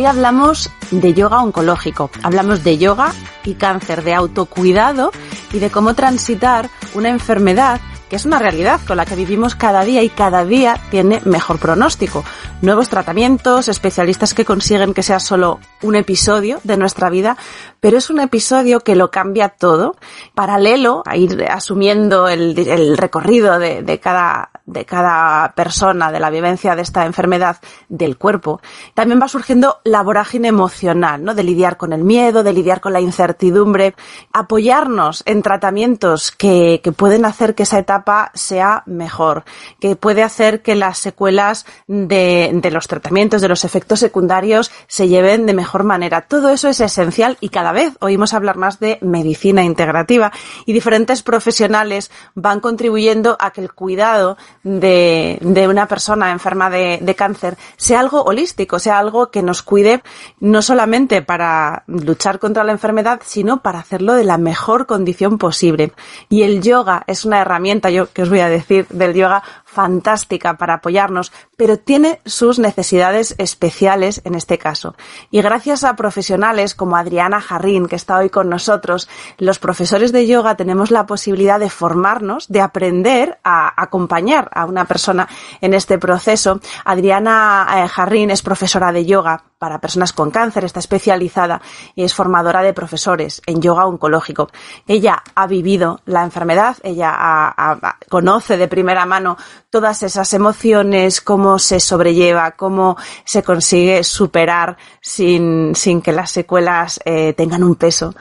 Hoy hablamos de yoga oncológico, hablamos de yoga y cáncer, de autocuidado y de cómo transitar una enfermedad que es una realidad con la que vivimos cada día y cada día tiene mejor pronóstico. Nuevos tratamientos, especialistas que consiguen que sea solo un episodio de nuestra vida, pero es un episodio que lo cambia todo, paralelo a ir asumiendo el, el recorrido de, de, cada, de cada persona, de la vivencia de esta enfermedad del cuerpo. También va surgiendo la vorágine emocional, ¿no? De lidiar con el miedo, de lidiar con la incertidumbre, apoyarnos en tratamientos que, que pueden hacer que esa etapa sea mejor, que puede hacer que las secuelas de, de, los tratamientos, de los efectos secundarios se lleven de mejor manera. Todo eso es esencial y cada vez oímos hablar más de medicina integrativa y diferentes profesionales van contribuyendo a que el cuidado de, de una persona enferma de, de cáncer sea algo holístico, sea algo que nos cuide no solamente para luchar contra la enfermedad, sino para hacerlo de la mejor condición posible. Y el yoga es una herramienta, yo que os voy a decir del yoga, fantástica para apoyarnos, pero tiene sus necesidades especiales en este caso. Y gracias a profesionales como Adriana Jarrín, que está hoy con nosotros, los profesores de yoga tenemos la posibilidad de formarnos, de aprender a acompañar a una persona en este proceso. Adriana eh, Jarrín es profesora de yoga para personas con cáncer, está especializada y es formadora de profesores en yoga oncológico. Ella ha vivido la enfermedad, ella ha, conoce de primera mano todas esas emociones, cómo se sobrelleva, cómo se consigue superar sin, sin que las secuelas eh, tengan un peso.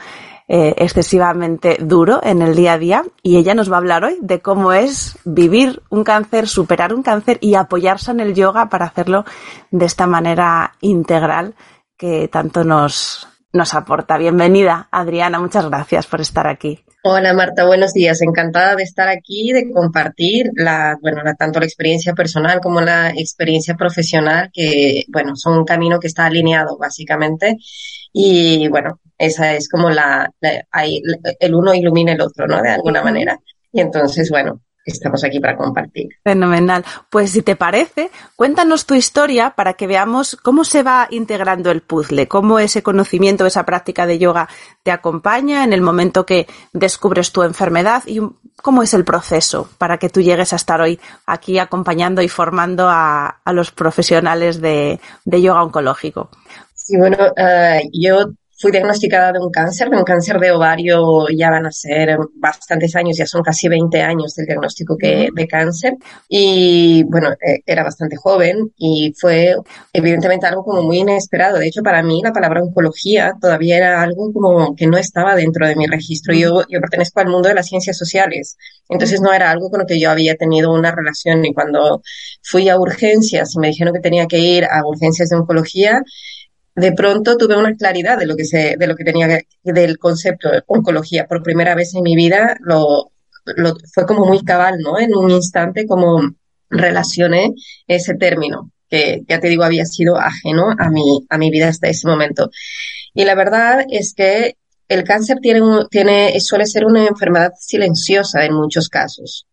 Eh, excesivamente duro en el día a día y ella nos va a hablar hoy de cómo es vivir un cáncer, superar un cáncer y apoyarse en el yoga para hacerlo de esta manera integral que tanto nos, nos aporta. Bienvenida, Adriana, muchas gracias por estar aquí. Hola Marta, buenos días. Encantada de estar aquí, de compartir la, bueno, la, tanto la experiencia personal como la experiencia profesional, que, bueno, son un camino que está alineado básicamente. Y bueno, esa es como la, la hay, el uno ilumina el otro, ¿no? De alguna manera. Y entonces, bueno, estamos aquí para compartir. Fenomenal. Pues si te parece, cuéntanos tu historia para que veamos cómo se va integrando el puzzle, cómo ese conocimiento, esa práctica de yoga te acompaña en el momento que descubres tu enfermedad y cómo es el proceso para que tú llegues a estar hoy aquí acompañando y formando a, a los profesionales de, de yoga oncológico. Sí, bueno, uh, yo fui diagnosticada de un cáncer, de un cáncer de ovario, ya van a ser bastantes años, ya son casi 20 años del diagnóstico que, de cáncer. Y bueno, eh, era bastante joven y fue evidentemente algo como muy inesperado. De hecho, para mí la palabra oncología todavía era algo como que no estaba dentro de mi registro. Yo, yo pertenezco al mundo de las ciencias sociales, entonces no era algo con lo que yo había tenido una relación. Y cuando fui a urgencias y me dijeron que tenía que ir a urgencias de oncología, de pronto tuve una claridad de lo que se, de lo que tenía del concepto de oncología. Por primera vez en mi vida lo, fue como muy cabal, ¿no? En un instante como relacioné ese término que ya te digo había sido ajeno a mi a mi vida hasta ese momento. Y la verdad es que el cáncer tiene, tiene, suele ser una enfermedad silenciosa en muchos casos.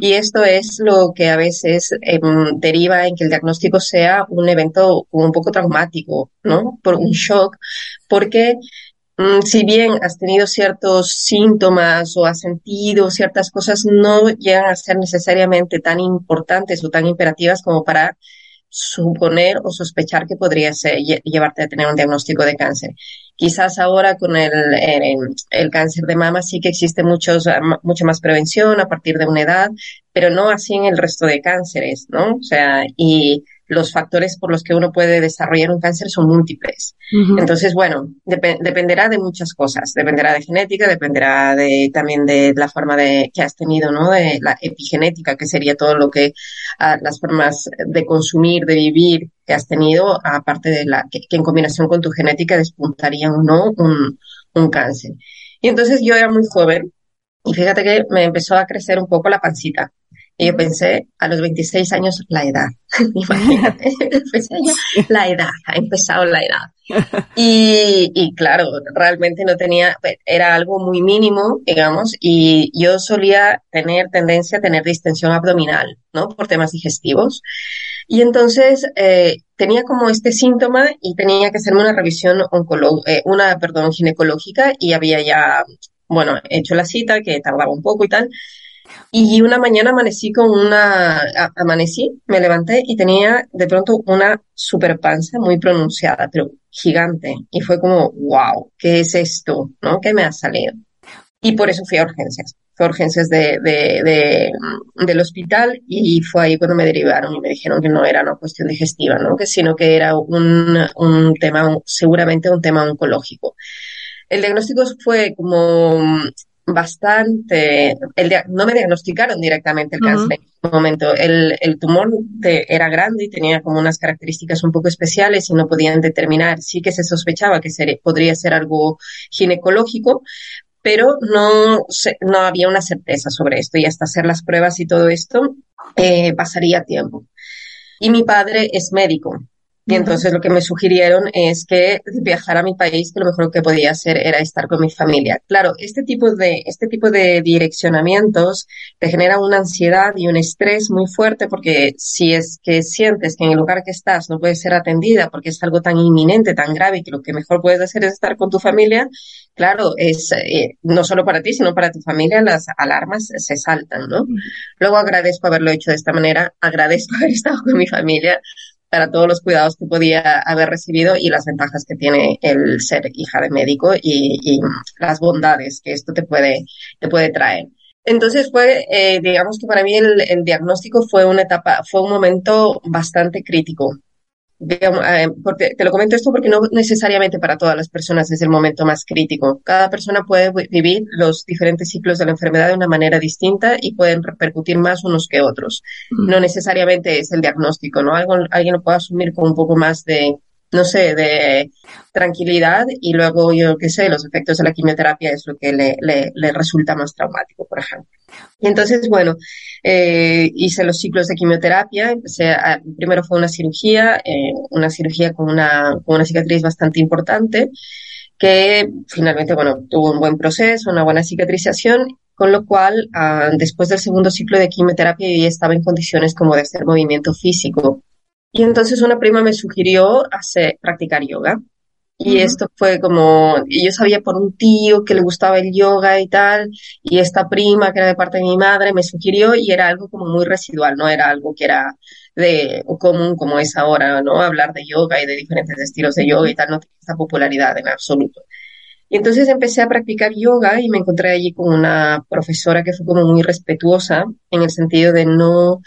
Y esto es lo que a veces em, deriva en que el diagnóstico sea un evento un poco traumático, ¿no? Por un shock, porque mm, si bien has tenido ciertos síntomas o has sentido ciertas cosas, no llegan a ser necesariamente tan importantes o tan imperativas como para suponer o sospechar que podría ser, llevarte a tener un diagnóstico de cáncer. Quizás ahora con el, el, cáncer de mama sí que existe muchos, mucha más prevención a partir de una edad, pero no así en el resto de cánceres, ¿no? O sea, y los factores por los que uno puede desarrollar un cáncer son múltiples. Entonces, bueno, dependerá de muchas cosas. Dependerá de genética, dependerá de, también de la forma de, que has tenido, ¿no? De la epigenética, que sería todo lo que, ah, las formas de consumir, de vivir que has tenido, aparte de la, que, en combinación con tu genética despuntarían o no un, un cáncer. Y entonces yo era muy joven y fíjate que me empezó a crecer un poco la pancita. Y yo pensé, a los 26 años, la edad. Imagínate, pensé yo, la edad, ha empezado la edad. Y, y claro, realmente no tenía, era algo muy mínimo, digamos, y yo solía tener tendencia a tener distensión abdominal, ¿no? Por temas digestivos. Y entonces eh, tenía como este síntoma y tenía que hacerme una revisión eh, una, perdón, ginecológica y había ya, bueno, hecho la cita que tardaba un poco y tal. Y una mañana amanecí con una, amanecí, me levanté y tenía de pronto una super panza muy pronunciada, pero gigante. Y fue como, wow, ¿qué es esto? ¿No? ¿Qué me ha salido? Y por eso fui a urgencias. Fui a urgencias de, de, del hospital y fue ahí cuando me derivaron y me dijeron que no era una cuestión digestiva, ¿no? Que sino que era un, un tema, seguramente un tema oncológico. El diagnóstico fue como bastante, el, no me diagnosticaron directamente el cáncer en ese momento. El, el tumor era grande y tenía como unas características un poco especiales y no podían determinar. Sí que se sospechaba que podría ser algo ginecológico, pero no, no había una certeza sobre esto y hasta hacer las pruebas y todo esto eh, pasaría tiempo. Y mi padre es médico, y entonces lo que me sugirieron es que viajar a mi país, que lo mejor que podía hacer era estar con mi familia. Claro, este tipo de, este tipo de direccionamientos te genera una ansiedad y un estrés muy fuerte porque si es que sientes que en el lugar que estás no puedes ser atendida porque es algo tan inminente, tan grave, que lo que mejor puedes hacer es estar con tu familia, claro, es eh, no solo para ti, sino para tu familia, las alarmas se saltan, ¿no? Luego agradezco haberlo hecho de esta manera, agradezco haber estado con mi familia, para todos los cuidados que podía haber recibido y las ventajas que tiene el ser hija de médico y, las bondades que esto te puede, te puede traer. Entonces fue, eh, digamos que para mí el, el, diagnóstico fue una etapa, fue un momento bastante crítico eh, porque, te lo comento esto porque no necesariamente para todas las personas es el momento más crítico. Cada persona puede vivir los diferentes ciclos de la enfermedad de una manera distinta y pueden repercutir más unos que otros. Mm. No necesariamente es el diagnóstico, ¿no? Algo, alguien lo puede asumir con un poco más de, no sé, de tranquilidad y luego yo qué sé, los efectos de la quimioterapia es lo que le, le, resulta más traumático, por ejemplo. Y entonces, bueno, eh, hice los ciclos de quimioterapia, primero fue una cirugía, eh, una cirugía con una, con una cicatriz bastante importante, que finalmente, bueno, tuvo un buen proceso, una buena cicatrización, con lo cual, ah, después del segundo ciclo de quimioterapia, yo ya estaba en condiciones como de hacer movimiento físico. Y entonces una prima me sugirió hacer, practicar yoga. Y esto fue como, yo sabía por un tío que le gustaba el yoga y tal, y esta prima que era de parte de mi madre me sugirió y era algo como muy residual, no era algo que era de común como es ahora, ¿no? Hablar de yoga y de diferentes estilos de yoga y tal, no tiene esa popularidad en absoluto. Y entonces empecé a practicar yoga y me encontré allí con una profesora que fue como muy respetuosa en el sentido de no,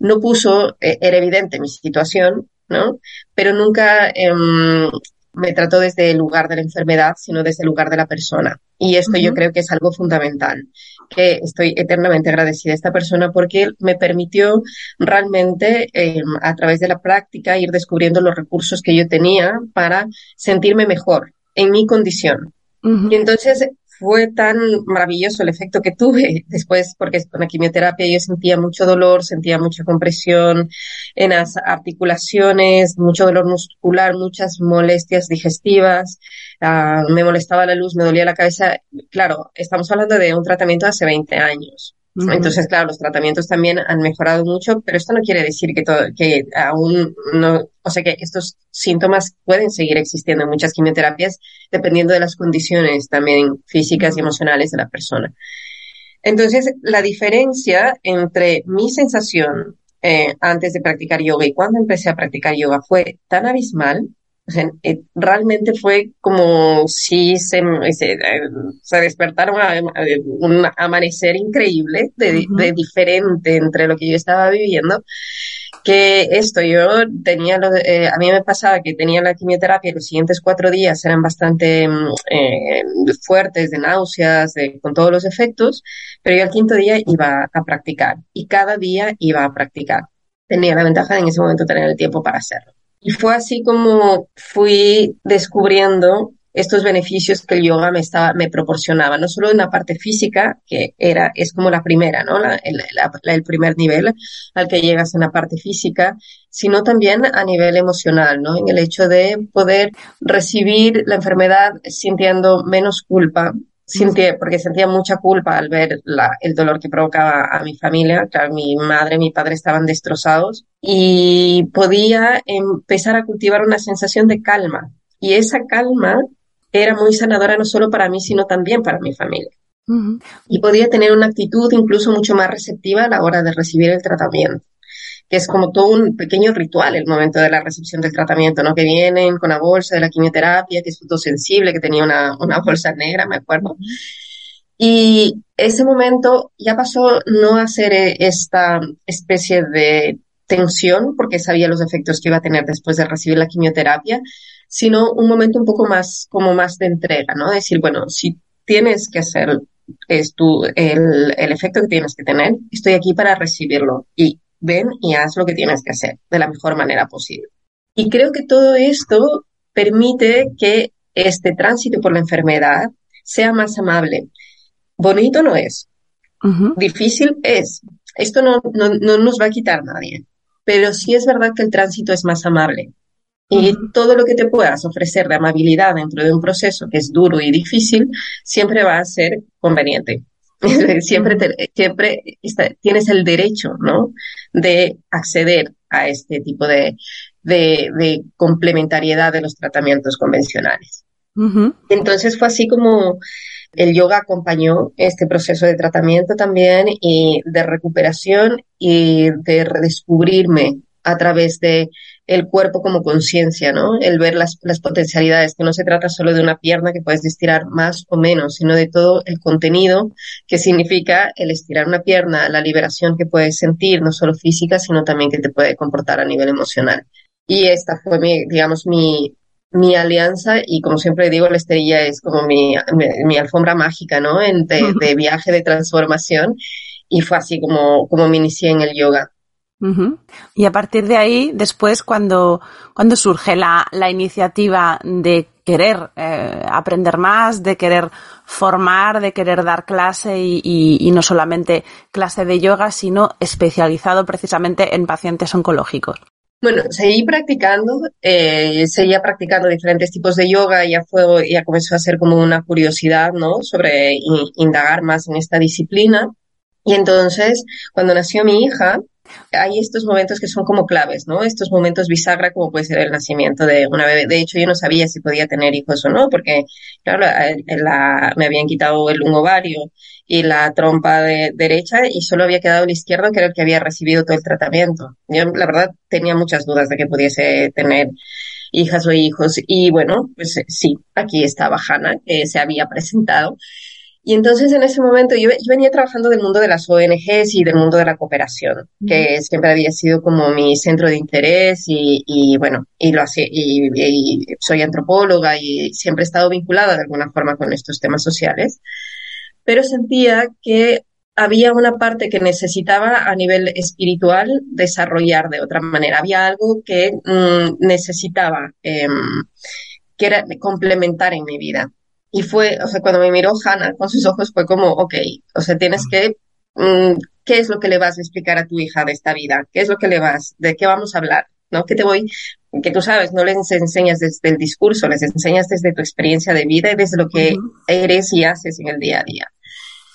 no puso, eh, era evidente mi situación, ¿no? Pero nunca em, me trató desde el lugar de la enfermedad, sino desde el lugar de la persona. Y esto yo creo que es algo fundamental, que estoy eternamente agradecida a esta persona porque me permitió realmente em, a través de la práctica ir descubriendo los recursos que yo tenía para sentirme mejor en mi condición. Y entonces fue tan maravilloso el efecto que tuve después, porque con la quimioterapia yo sentía mucho dolor, sentía mucha compresión en las articulaciones, mucho dolor muscular, muchas molestias digestivas, uh, me molestaba la luz, me dolía la cabeza. Claro, estamos hablando de un tratamiento hace 20 años. Entonces, claro, los tratamientos también han mejorado mucho, pero esto no quiere decir que, todo, que aún no, o sea que estos síntomas pueden seguir existiendo en muchas quimioterapias dependiendo de las condiciones también físicas y emocionales de la persona. Entonces, la diferencia entre mi sensación eh, antes de practicar yoga y cuando empecé a practicar yoga fue tan abismal eh, realmente fue como si se, se, se despertaron un amanecer increíble de, de, diferente entre lo que yo estaba viviendo que esto. Yo tenía eh, a mí me pasaba que tenía la quimioterapia y los siguientes cuatro días eran bastante mm, eh, fuertes de náuseas de, con todos los efectos pero yo al quinto día iba a practicar y cada día iba a practicar. Tenía la ventaja de en ese momento tener el tiempo para hacerlo y fue así como fui descubriendo estos beneficios que el yoga me estaba, me proporcionaba, no solo en la parte física, que era, es como la primera, ¿no? La, el, el, primer nivel al que llegas en la parte física, sino también a nivel emocional, ¿no? En el hecho de poder recibir la enfermedad sintiendo menos culpa, Sentía, porque sentía mucha culpa al ver la, el dolor que provocaba a mi familia. Claro, mi madre, mi padre estaban destrozados y podía empezar a cultivar una sensación de calma. Y esa calma era muy sanadora no solo para mí, sino también para mi familia. Y podía tener una actitud incluso mucho más receptiva a la hora de recibir el tratamiento que es como todo un pequeño ritual el momento de la recepción del tratamiento, ¿no? Que vienen con la bolsa de la quimioterapia, que es fotosensible, que tenía una, una bolsa negra, me acuerdo. Y ese momento ya pasó no a ser eh, esta especie de tensión, porque sabía los efectos que iba a tener después de recibir la quimioterapia, sino un momento un poco más, como más de entrega, ¿no? Decir, bueno, si tienes que hacer es tu, el, el efecto que tienes que tener, estoy aquí para recibirlo. Y ven y haz lo que tienes que hacer de la mejor manera posible. Y creo que todo esto permite que este tránsito por la enfermedad sea más amable. Bonito no es, difícil es. Esto no, no, no, nos va a quitar nadie, pero sí es verdad que el tránsito es más amable. Y todo lo que te puedas ofrecer de amabilidad dentro de un proceso que es duro y difícil, siempre va a ser conveniente. Siempre siempre tienes el derecho, ¿no? De acceder a este tipo de, de, complementariedad de los tratamientos convencionales. Entonces fue así como el yoga acompañó este proceso de tratamiento también y de recuperación y de redescubrirme a través de el cuerpo como conciencia, ¿no? El ver las, las, potencialidades, que no se trata solo de una pierna que puedes estirar más o menos, sino de todo el contenido que significa el estirar una pierna, la liberación que puedes sentir, no solo física, sino también que te puede comportar a nivel emocional. Y esta fue mi, digamos, mi, mi alianza y como siempre digo, la estrella es como mi, mi, alfombra mágica, ¿no? En, de, de, viaje de transformación y fue así como, como me inicié en el yoga. Y a partir de ahí, después, cuando, cuando surge la, la iniciativa de querer eh, aprender más, de querer formar, de querer dar clase y, y, y, no solamente clase de yoga, sino especializado precisamente en pacientes oncológicos. Bueno, seguí practicando, eh, seguía practicando diferentes tipos de yoga, ya fue, ya comenzó a ser como una curiosidad, ¿no? Sobre indagar más en esta disciplina. Y entonces, cuando nació mi hija, hay estos momentos que son como claves, ¿no? Estos momentos bisagra como puede ser el nacimiento de una bebé. De hecho, yo no sabía si podía tener hijos o no, porque, claro, me habían quitado el un ovario y la trompa de derecha y solo había quedado el izquierdo, que era el que había recibido todo el tratamiento. Yo, la verdad, tenía muchas dudas de que pudiese tener hijas o hijos. Y bueno, pues sí, aquí estaba Hanna, que se había presentado y entonces en ese momento yo, venía trabajando del mundo de las ONGs y del mundo de la cooperación, que siempre había sido como mi centro de interés y, bueno, y lo hacía, y, soy antropóloga y siempre he estado vinculada de alguna forma con estos temas sociales, pero sentía que había una parte que necesitaba a nivel espiritual desarrollar de otra manera. Había algo que mm, necesitaba, em, que era complementar en mi vida. Y fue, o sea, cuando me miró Hannah con sus ojos fue como, ok, o sea, tienes que, mm, ¿qué es lo que le vas a explicar a tu hija de esta vida? ¿Qué es lo que le vas, de qué vamos a hablar? ¿No? Que te voy, que tú sabes, no les enseñas desde el discurso, les enseñas desde tu experiencia de vida y desde lo que eres y haces en el día a día.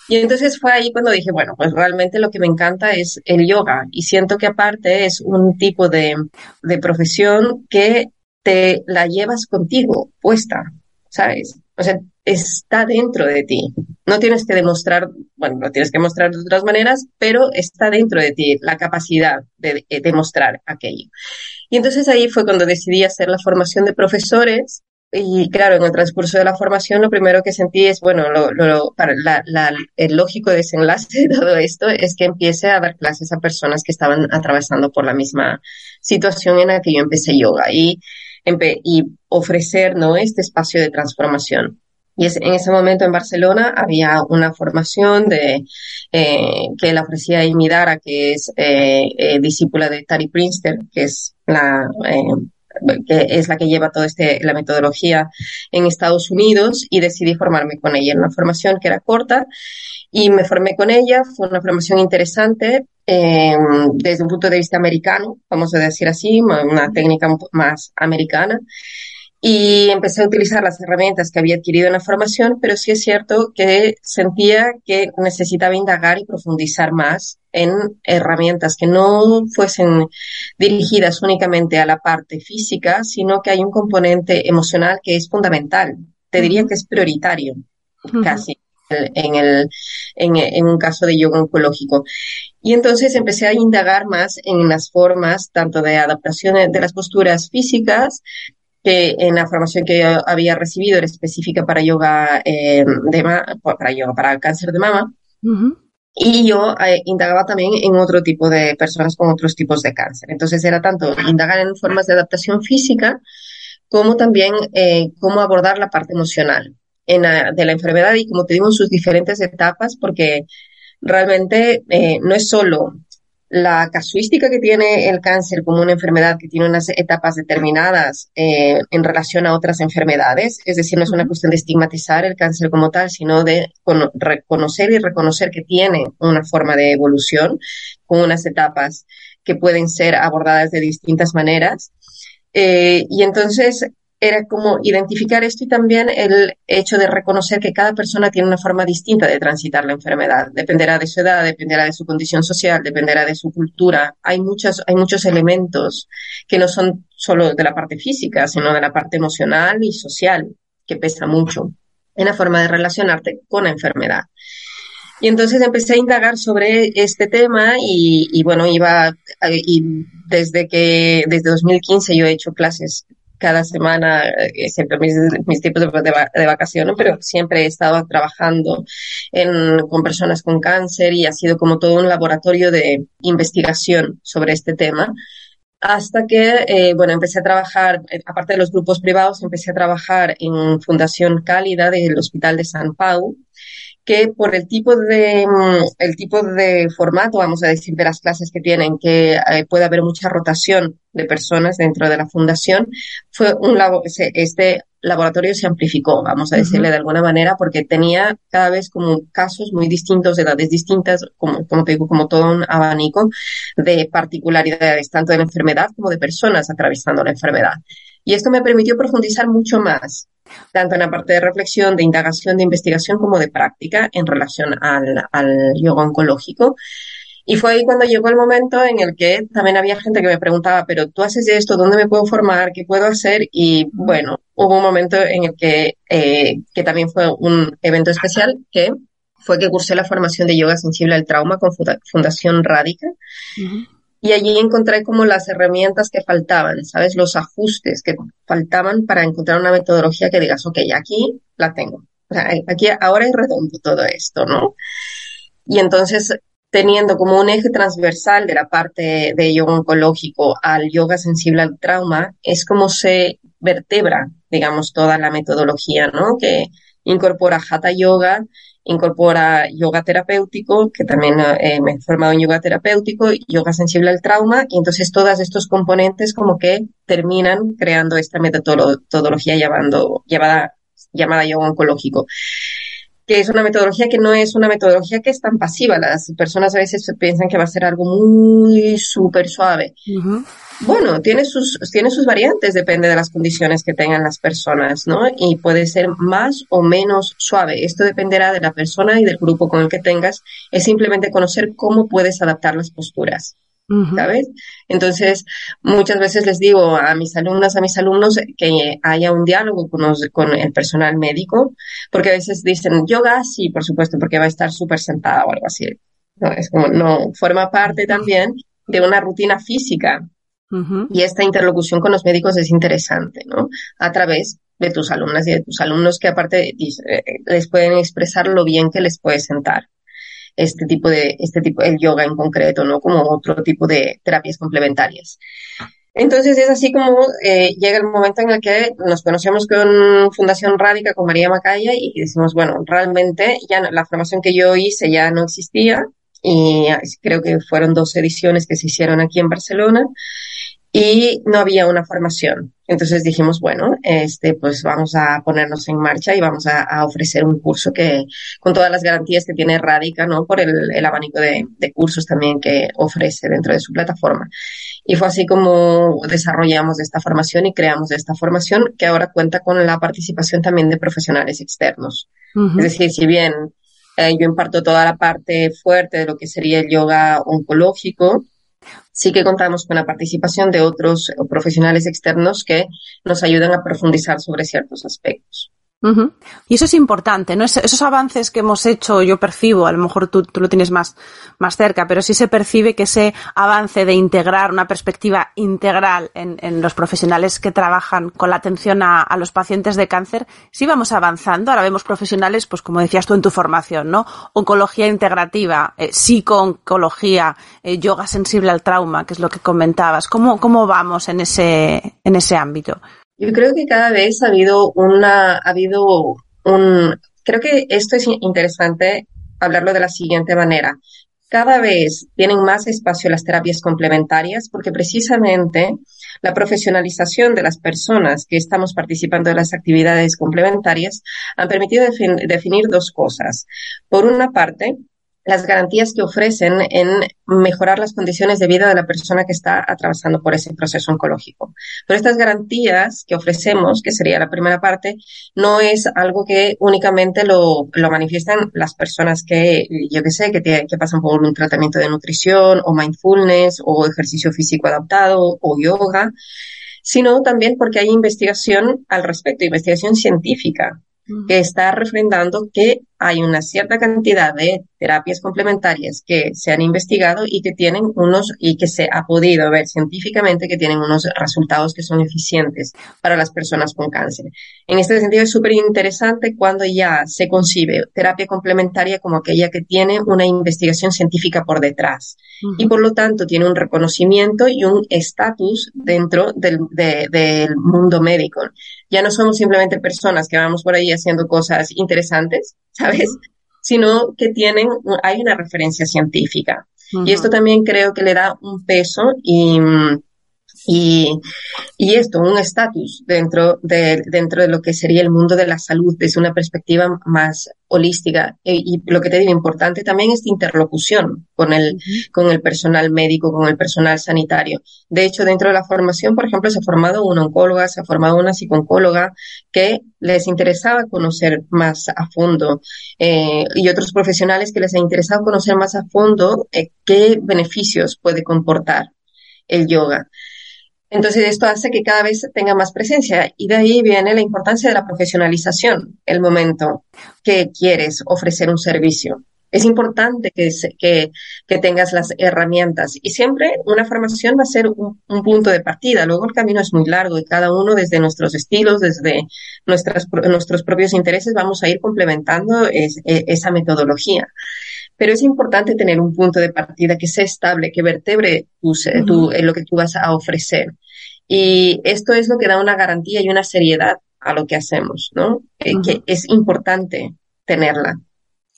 Y entonces fue ahí cuando dije, bueno, pues realmente lo que me encanta es el yoga y siento que aparte es un tipo de, de profesión que te la llevas contigo puesta, ¿sabes? O sea, está dentro de ti. No tienes que demostrar, bueno, lo tienes que mostrar de otras maneras, pero está dentro de ti la capacidad de, demostrar aquello. Y entonces ahí fue cuando decidí hacer la formación de profesores. Y claro, en el transcurso de la formación lo primero que sentí es, bueno, lo, el lógico desenlace de todo esto es que empiece a dar clases a personas que estaban atravesando por la misma situación en la que yo empecé yoga. Y y ofrecer ¿no? este espacio de transformación. Y en ese momento en Barcelona había una formación de, eh, que la ofrecía Imidara, que es eh, eh, discípula de Tari Prinster, que es la, que es la que lleva toda este, la metodología en Estados Unidos, y decidí formarme con ella una formación que era corta y me formé con ella, fue una formación interesante eh, desde un punto de vista americano, vamos a decir así, una técnica más americana. Y empecé a utilizar las herramientas que había adquirido en la formación, pero sí es cierto que sentía que necesitaba indagar y profundizar más en herramientas que no fuesen dirigidas únicamente a la parte física, sino que hay un componente emocional que es fundamental. Te diría que es prioritario, casi en, el, en, un caso de yoga oncológico. Y entonces empecé a indagar más en las formas tanto de adaptación de las posturas físicas, que en la formación que yo había recibido era específica para yoga, eh, de para yoga, para el cáncer de mama. Y yo eh, indagaba también en otro tipo de personas con otros tipos de cáncer. Entonces era tanto indagar en formas de adaptación física como también eh, cómo abordar la parte emocional de la enfermedad y como te digo en sus diferentes etapas, porque realmente eh, no es solo la casuística que tiene el cáncer como una enfermedad que tiene unas etapas determinadas eh, en relación a otras enfermedades, es decir, no es una cuestión de estigmatizar el cáncer como tal, sino de reconocer y reconocer que tiene una forma de evolución con unas etapas que pueden ser abordadas de distintas maneras. Eh, y entonces era como identificar esto y también el hecho de reconocer que cada persona tiene una forma distinta de transitar la enfermedad. Dependerá de su edad, dependerá de su condición social, dependerá de su cultura. Hay muchos, hay muchos elementos que no son solo de la parte física, sino de la parte emocional y social, que pesa mucho en la forma de relacionarte con la enfermedad. Y entonces empecé a indagar sobre este tema y, y bueno, iba, y desde que, desde 2015 yo he hecho clases cada semana, eh, siempre mis, mis tipos de, de, vacaciones, pero siempre he estado trabajando con personas con cáncer y ha sido como todo un laboratorio de investigación sobre este tema. Hasta que, eh, bueno, empecé a trabajar, eh, aparte de los grupos privados, empecé a trabajar en Fundación Cálida del Hospital de San Pau, que por el tipo de mm, el tipo de formato, vamos a decir, de las clases que tienen, que eh, puede haber mucha rotación de personas dentro de la fundación, fue un este laboratorio se amplificó, vamos a decirle de alguna manera, porque tenía cada vez como casos muy distintos, de edades distintas, como, como te digo, como todo un abanico de particularidades, tanto de la enfermedad como de personas atravesando la enfermedad. Y esto me permitió profundizar mucho más tanto en la parte de reflexión, de indagación, de investigación como de práctica en relación al, yoga oncológico. Y fue ahí cuando llegó el momento en el que también había gente que me preguntaba, pero tú haces esto, ¿dónde me puedo formar? ¿Qué puedo hacer? Y bueno, hubo un momento en el que, eh, que también fue un evento especial que fue que cursé la formación de yoga sensible al trauma con Fundación Radica. Y allí encontré como las herramientas que faltaban, ¿sabes? Los ajustes que faltaban para encontrar una metodología que digas, ok, aquí la tengo. aquí ahora es redondo todo esto, ¿no? Y entonces teniendo como un eje transversal de la parte de yoga oncológico al yoga sensible al trauma, es como se vertebra, digamos, toda la metodología, ¿no? Que incorpora Hatha Yoga, incorpora yoga terapéutico, que también eh, me he formado en yoga terapéutico, yoga sensible al trauma, y entonces todos estos componentes como que terminan creando esta metodología llamando, llamada, llamada yoga oncológico que es una metodología que no es una metodología que es tan pasiva. Las personas a veces piensan que va a ser algo muy súper suave. Bueno, tiene sus, tiene sus variantes, depende de las condiciones que tengan las personas, ¿no? Y puede ser más o menos suave. Esto dependerá de la persona y del grupo con el que tengas. Es simplemente conocer cómo puedes adaptar las posturas. ¿sabes? Entonces, muchas veces les digo a mis alumnas, a mis alumnos, que haya un diálogo con, con el personal médico, porque a veces dicen, yoga, sí, por supuesto, porque va a estar súper sentada o algo así. No, es como, no, forma parte también de una rutina física. Y esta interlocución con los médicos es interesante, ¿no? A través de tus alumnas y de tus alumnos que aparte eh, les pueden expresar lo bien que les puede sentar este tipo de, este tipo, el yoga en concreto, ¿no? Como otro tipo de terapias complementarias. Entonces es así como eh, llega el momento en el que nos conocemos con Fundación Rádica, con María Macaya, y decimos, bueno, realmente ya la formación que yo hice ya no existía, y creo que fueron dos ediciones que se hicieron aquí en Barcelona, y no había una formación. Entonces dijimos, bueno, este, pues vamos a ponernos en marcha y vamos a, ofrecer un curso que, con todas las garantías que tiene Radica, ¿no? Por el, abanico de, cursos también que ofrece dentro de su plataforma. Y fue así como desarrollamos esta formación y creamos esta formación que ahora cuenta con la participación también de profesionales externos. Es decir, si bien eh, yo imparto toda la parte fuerte de lo que sería el yoga oncológico, sí que contamos con la participación de otros profesionales externos que nos ayudan a profundizar sobre ciertos aspectos. Y eso es importante, ¿no? esos avances que hemos hecho, yo percibo, a lo mejor tú, lo tienes más, más cerca, pero sí se percibe que ese avance de integrar una perspectiva integral en, los profesionales que trabajan con la atención a, los pacientes de cáncer, sí vamos avanzando. Ahora vemos profesionales, pues como decías tú en tu formación, ¿no? Oncología integrativa, eh, psico-oncología, eh, yoga sensible al trauma, que es lo que comentabas. ¿Cómo, cómo vamos en ese, en ese ámbito? Yo creo que cada vez ha habido una, ha habido un, creo que esto es interesante hablarlo de la siguiente manera. Cada vez tienen más espacio las terapias complementarias porque precisamente la profesionalización de las personas que estamos participando de las actividades complementarias han permitido definir dos cosas. Por una parte, las garantías que ofrecen en mejorar las condiciones de vida de la persona que está atravesando por ese proceso oncológico. Pero estas garantías que ofrecemos, que sería la primera parte, no es algo que únicamente lo, lo manifiestan las personas que, yo que sé, que, que pasan por un tratamiento de nutrición o mindfulness o ejercicio físico adaptado o yoga, sino también porque hay investigación al respecto, investigación científica que está refrendando que hay una cierta cantidad de terapias complementarias que se han investigado y que tienen unos y que se ha podido ver científicamente que tienen unos resultados que son eficientes para las personas con cáncer. En este sentido es súper interesante cuando ya se concibe terapia complementaria como aquella que tiene una investigación científica por detrás y por lo tanto tiene un reconocimiento y un estatus dentro del, del mundo médico. Ya no somos simplemente personas que vamos por ahí haciendo cosas interesantes, ¿sabes? Sino que tienen, hay una referencia científica. Y esto también creo que le da un peso y, Y, y esto, un estatus dentro de, dentro de lo que sería el mundo de la salud desde una perspectiva más holística. E, y, lo que te digo, importante también es interlocución con el, con el personal médico, con el personal sanitario. De hecho, dentro de la formación, por ejemplo, se ha formado una oncóloga, se ha formado una psicooncóloga que les interesaba conocer más a fondo eh, y otros profesionales que les ha interesado conocer más a fondo eh, qué beneficios puede comportar el yoga. Entonces, esto hace que cada vez tenga más presencia y de ahí viene la importancia de la profesionalización, el momento que quieres ofrecer un servicio. Es importante que, que, tengas las herramientas y siempre una formación va a ser un, punto de partida. Luego el camino es muy largo y cada uno desde nuestros estilos, desde nuestras, nuestros propios intereses, vamos a ir complementando e, esa metodología pero es importante tener un punto de partida que sea estable, que vertebre tu, lo que tú vas a ofrecer. Y esto es lo que da una garantía y una seriedad a lo que hacemos, ¿no? Eh, que es importante tenerla.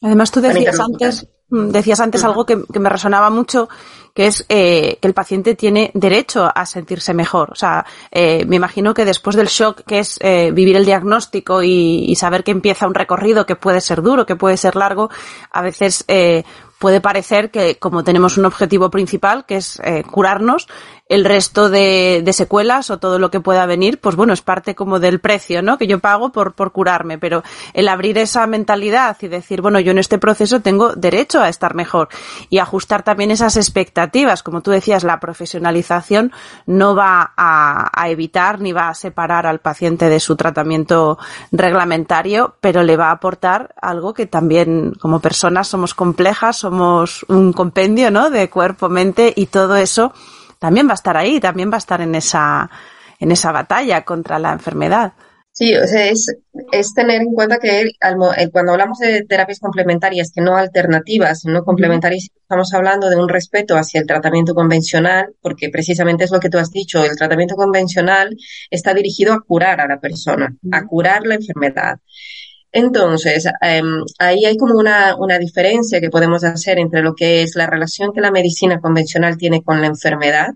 Además, tú decías antes, mm, decías antes algo que, me resonaba mucho, que es eh, que el paciente tiene derecho a sentirse mejor. O sea, eh, me imagino que después del shock que es vivir el diagnóstico y, y, saber que empieza un recorrido que puede ser duro, que puede ser largo, a veces puede parecer que como tenemos un objetivo principal, que es curarnos, el resto de, de, secuelas o todo lo que pueda venir, pues bueno, es parte como del precio, ¿no? Que yo pago por, por curarme, pero el abrir esa mentalidad y decir, bueno, yo en este proceso tengo derecho a estar mejor y ajustar también esas expectativas, como tú decías, la profesionalización no va a, a evitar ni va a separar al paciente de su tratamiento reglamentario, pero le va a aportar algo que también como personas somos complejas, somos un compendio, ¿no? De cuerpo, mente y todo eso también va a estar ahí, también va a estar en esa, en esa batalla contra la enfermedad. Sí, o sea, es, es tener en cuenta que eh, cuando hablamos de terapias complementarias, que no alternativas, sino complementarias, estamos hablando de un respeto hacia el tratamiento convencional, porque precisamente es lo que tú has dicho, el tratamiento convencional está dirigido a curar a la persona, a curar la enfermedad. Entonces, em, ahí hay como una, una, diferencia que podemos hacer entre lo que es la relación que la medicina convencional tiene con la enfermedad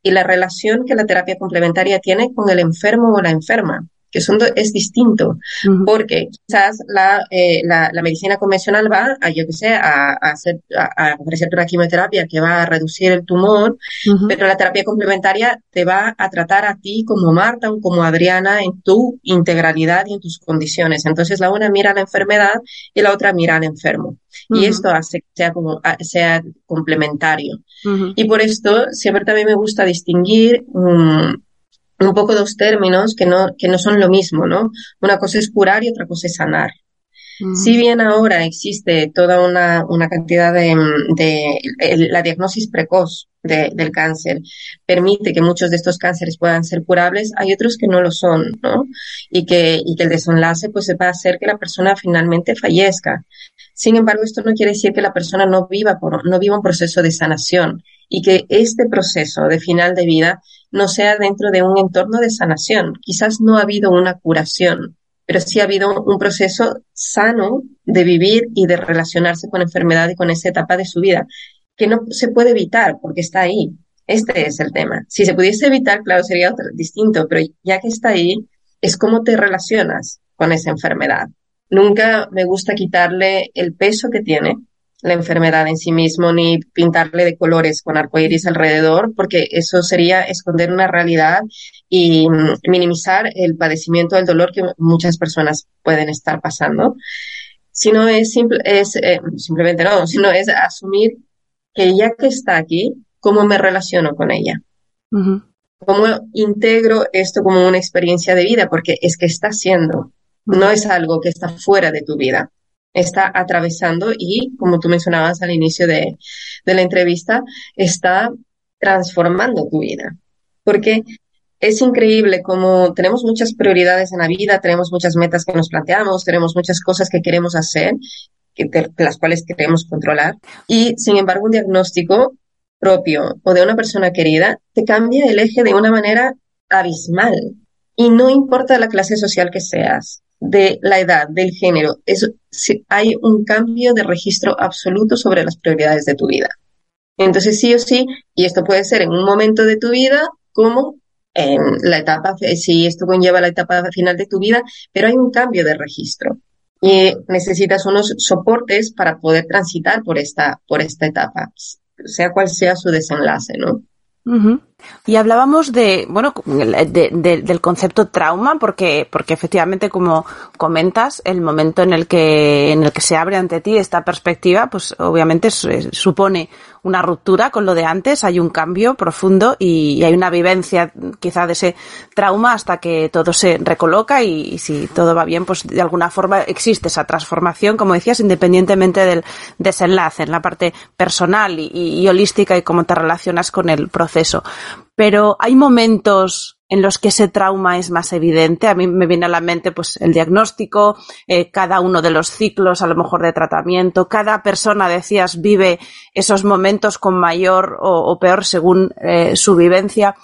y la relación que la terapia complementaria tiene con el enfermo o la enferma que son, es distinto, porque quizás eh, la, la, medicina convencional va a, yo que sé, a, a, hacer, a, ofrecerte una quimioterapia que va a reducir el tumor, pero la terapia complementaria te va a tratar a ti como Marta o como Adriana en tu integralidad y en tus condiciones. Entonces la una mira la enfermedad y la otra mira al enfermo. Y esto hace que sea, como, sea complementario. Y por esto siempre también me gusta distinguir um, un poco dos términos que no, que no son lo mismo, ¿no? Una cosa es curar y otra cosa es sanar. Mm. Si bien ahora existe toda una, una cantidad de, de la diagnosis precoz de, del cáncer permite que muchos de estos cánceres puedan ser curables, hay otros que no lo son, ¿no? Y que, y que el desenlace pues va a hacer que la persona finalmente fallezca. Sin embargo, esto no quiere decir que la persona no viva por, no viva un proceso de sanación y que este proceso de final de vida no sea dentro de un entorno de sanación. Quizás no ha habido una curación, pero sí ha habido un proceso sano de vivir y de relacionarse con enfermedad y con esa etapa de su vida, que no se puede evitar porque está ahí. Este es el tema. Si se pudiese evitar, claro, sería otro, distinto, pero ya que está ahí, es cómo te relacionas con esa enfermedad. Nunca me gusta quitarle el peso que tiene, la enfermedad en sí mismo ni pintarle de colores con arcoíris alrededor, porque eso sería esconder una realidad y mm, minimizar el padecimiento del dolor que muchas personas pueden estar pasando. Sino es, simple, es eh, simplemente no, sino es asumir que ya que está aquí, ¿cómo me relaciono con ella? ¿Cómo integro esto como una experiencia de vida? Porque es que está siendo, no es algo que está fuera de tu vida está atravesando y, como tú mencionabas al inicio de, la entrevista, está transformando tu vida. Porque es increíble como tenemos muchas prioridades en la vida, tenemos muchas metas que nos planteamos, tenemos muchas cosas que queremos hacer, que las cuales queremos controlar. Y, sin embargo, un diagnóstico propio o de una persona querida te cambia el eje de una manera abismal. Y no importa la clase social que seas, de la edad, del género, es, hay un cambio de registro absoluto sobre las prioridades de tu vida. Entonces, sí o sí, y esto puede ser en un momento de tu vida como en la etapa, si esto conlleva la etapa final de tu vida, pero hay un cambio de registro y necesitas unos soportes para poder transitar por esta, por esta etapa, sea cual sea su desenlace, ¿no? Y hablábamos de, bueno, del concepto trauma, porque, porque efectivamente, como comentas, el momento en el que, en el que se abre ante ti esta perspectiva, pues obviamente supone una ruptura. Con lo de antes, hay un cambio profundo y, hay una vivencia quizá de ese trauma hasta que todo se recoloca y, si todo va bien, pues de alguna forma existe esa transformación, como decías, independientemente del desenlace, en la parte personal y holística y cómo te relacionas con el proceso pero hay momentos en los que ese trauma es más evidente. A mí me viene a la mente pues el diagnóstico, eh, cada uno de los ciclos a lo mejor de tratamiento, cada persona, decías, vive esos momentos con mayor o, peor según eh, su vivencia.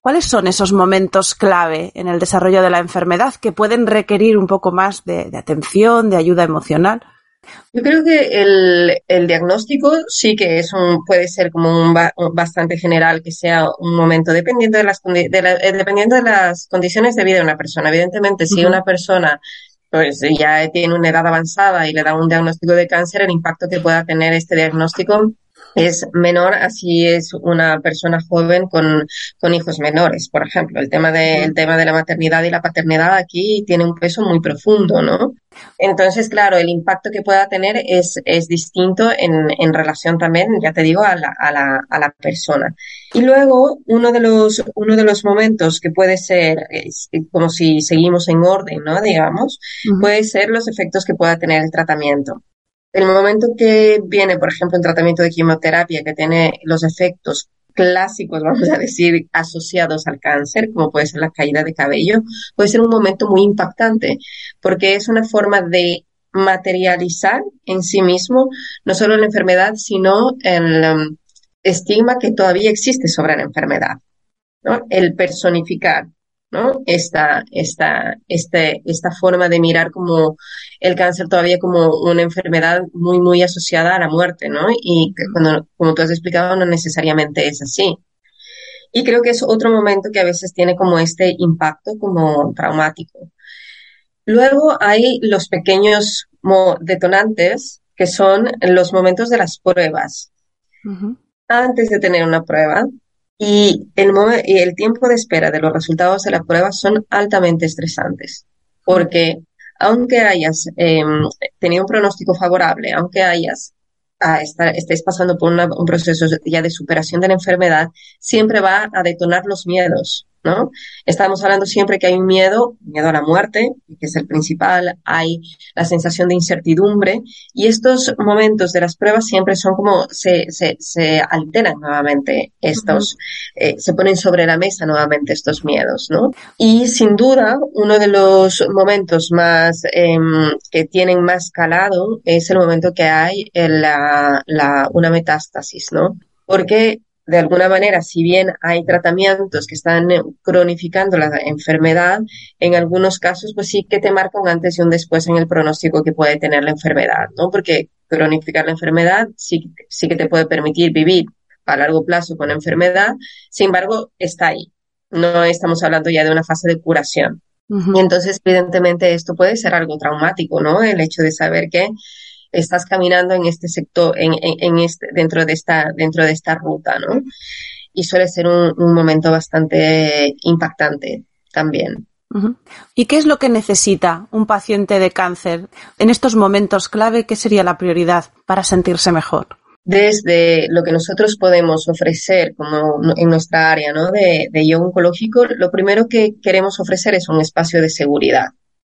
¿Cuáles son esos momentos clave en el desarrollo de la enfermedad que pueden requerir un poco más de atención, de ayuda emocional? Yo creo que el, diagnóstico sí que es un, puede ser como un, bastante general, que sea un momento dependiendo de las, de eh, dependiendo de las condiciones de vida de una persona. Evidentemente, si una persona pues ya tiene una edad avanzada y le da un diagnóstico de cáncer, el impacto que pueda tener este diagnóstico es menor así es una persona joven con, con hijos menores, por ejemplo. El tema, de, el tema de la maternidad y la paternidad aquí tiene un peso muy profundo, ¿no? Entonces, claro, el impacto que pueda tener es, es distinto en, en relación también, ya te digo, a la, a, la, a la persona. Y luego, uno de los, uno de los momentos que puede ser, como si seguimos en orden, ¿no? Digamos, puede ser los efectos que pueda tener el tratamiento. El momento que viene, por ejemplo, un tratamiento de quimioterapia que tiene los efectos clásicos, vamos a decir, asociados al cáncer, como puede ser la caída de cabello, puede ser un momento muy impactante, porque es una forma de materializar en sí mismo no solo la enfermedad, sino el um, estigma que todavía existe sobre la enfermedad. ¿no? El personificar ¿no? Esta, esta, este, esta forma de mirar como el cáncer todavía como una enfermedad muy, muy asociada a la muerte, ¿no? Y cuando, como tú has explicado, no necesariamente es así. Y creo que es otro momento que a veces tiene como este impacto como traumático. Luego hay los pequeños detonantes, que son los momentos de las pruebas. Antes de tener una prueba, y el, tiempo de espera de los resultados de la prueba son altamente estresantes, porque aunque hayas em, tenido un pronóstico favorable, aunque hayas estés pasando por un proceso ya de superación de la enfermedad, siempre va a detonar los miedos. ¿No? Estamos hablando siempre que hay un miedo, miedo a la muerte, que es el principal, hay la sensación de incertidumbre y estos momentos de las pruebas siempre son como se, se, se alteran nuevamente estos, eh, se ponen sobre la mesa nuevamente estos miedos, ¿no? Y sin duda, uno de los momentos más em, que tienen más calado es el momento que hay en la, la, una metástasis, ¿no? Porque de alguna manera, si bien hay tratamientos que están eh, cronificando la enfermedad, en algunos casos, pues sí que te marca un antes y un después en el pronóstico que puede tener la enfermedad, ¿no? Porque cronificar la enfermedad sí, sí que te puede permitir vivir a largo plazo con la enfermedad, sin embargo, está ahí. No estamos hablando ya de una fase de curación. Y entonces, evidentemente, esto puede ser algo traumático, ¿no? El hecho de saber que estás caminando en este sector, en, en, este, dentro de esta, dentro de esta ruta, ¿no? Y suele ser un, momento bastante impactante también. ¿Y qué es lo que necesita un paciente de cáncer en estos momentos clave? ¿Qué sería la prioridad para sentirse mejor? Desde lo que nosotros podemos ofrecer como en nuestra área ¿no? de, de yoga oncológico, lo primero que queremos ofrecer es un espacio de seguridad.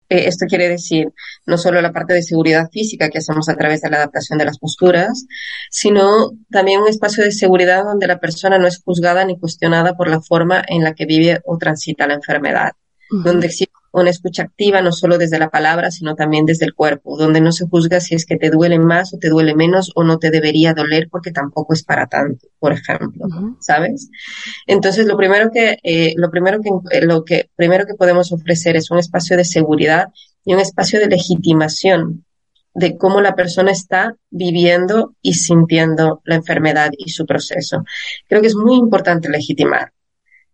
Eh, esto quiere decir no solo la parte de seguridad física que hacemos a través de la adaptación de las posturas, sino también un espacio de seguridad donde la persona no es juzgada ni cuestionada por la forma en la que vive o transita la enfermedad, donde existe una escucha activa no solo desde la palabra, sino también desde el cuerpo, donde no se juzga si es que te duele más o te duele menos o no te debería doler porque tampoco es para tanto, por ejemplo, ¿sabes? Entonces, lo primero que, eh, lo primero que, eh, lo que, primero que podemos ofrecer es un espacio de seguridad y un espacio de legitimación de cómo la persona está viviendo y sintiendo la enfermedad y su proceso. Creo que es muy importante legitimar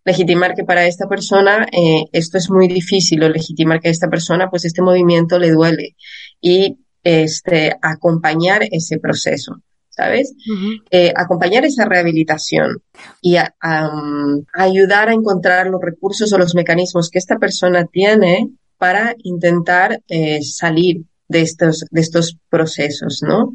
legitimar que para esta persona eh, esto es muy difícil o legitimar que a esta persona pues este movimiento le duele y este acompañar ese proceso. ¿Sabes? Eh, acompañar esa rehabilitación y ayudar a encontrar los recursos o los mecanismos que esta persona tiene para intentar eh, salir de estos, de estos procesos, ¿no?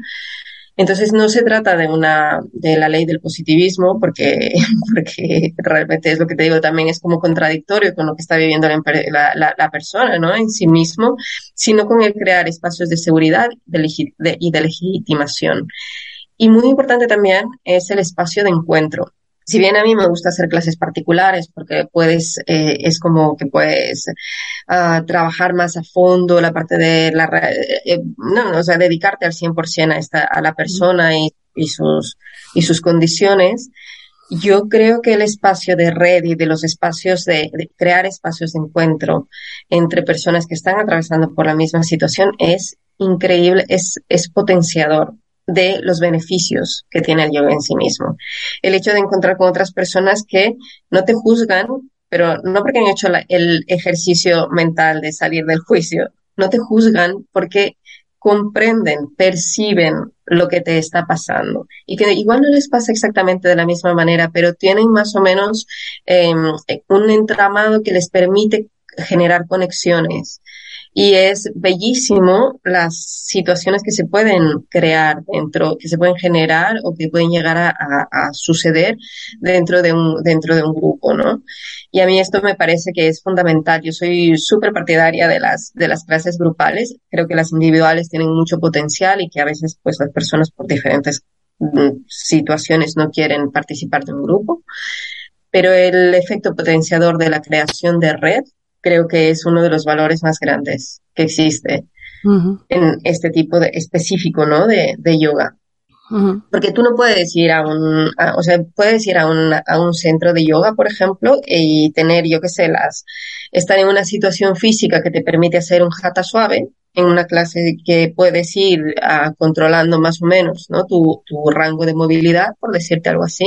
Entonces no se trata de una de la ley del positivismo porque porque realmente es lo que te digo también es como contradictorio con lo que está viviendo la, persona, ¿no? En sí mismo, sino con el crear espacios de seguridad y de legitimación. Y muy importante también es el espacio de encuentro si bien a mí me gusta hacer clases particulares porque puedes, eh, es como que puedes uh, trabajar más a fondo la parte de la, eh, no, o sea, dedicarte al 100% a esta, a la persona y, y sus, y sus condiciones. Yo creo que el espacio de red y de los espacios de, de, crear espacios de encuentro entre personas que están atravesando por la misma situación es increíble, es, es potenciador de los beneficios que tiene el yoga en sí mismo. El hecho de encontrar con otras personas que no te juzgan, pero no porque han hecho el ejercicio mental de salir del juicio, no te juzgan porque comprenden, perciben lo que te está pasando y que igual no les pasa exactamente de la misma manera, pero tienen más o menos eh, un entramado que les permite generar conexiones y es bellísimo las situaciones que se pueden crear dentro, que se pueden generar o que pueden llegar a, suceder dentro de un, dentro de un grupo, ¿no? Y a mí esto me parece que es fundamental. Yo soy súper partidaria de las, de las clases grupales. Creo que las individuales tienen mucho potencial y que a veces, pues, las personas por diferentes mm, situaciones no quieren participar de un grupo. Pero el efecto potenciador de la creación de red creo que es uno de los valores más grandes que existe en este tipo de específico, ¿no? De, de yoga. Porque tú no puedes ir a un, o sea, puedes ir a un, a un centro de yoga, por ejemplo, y tener, yo qué sé, las, estar en una situación física que te permite hacer un jata suave, en una clase que puedes ir a, controlando más o menos, ¿no? Tu, tu rango de movilidad, por decirte algo así.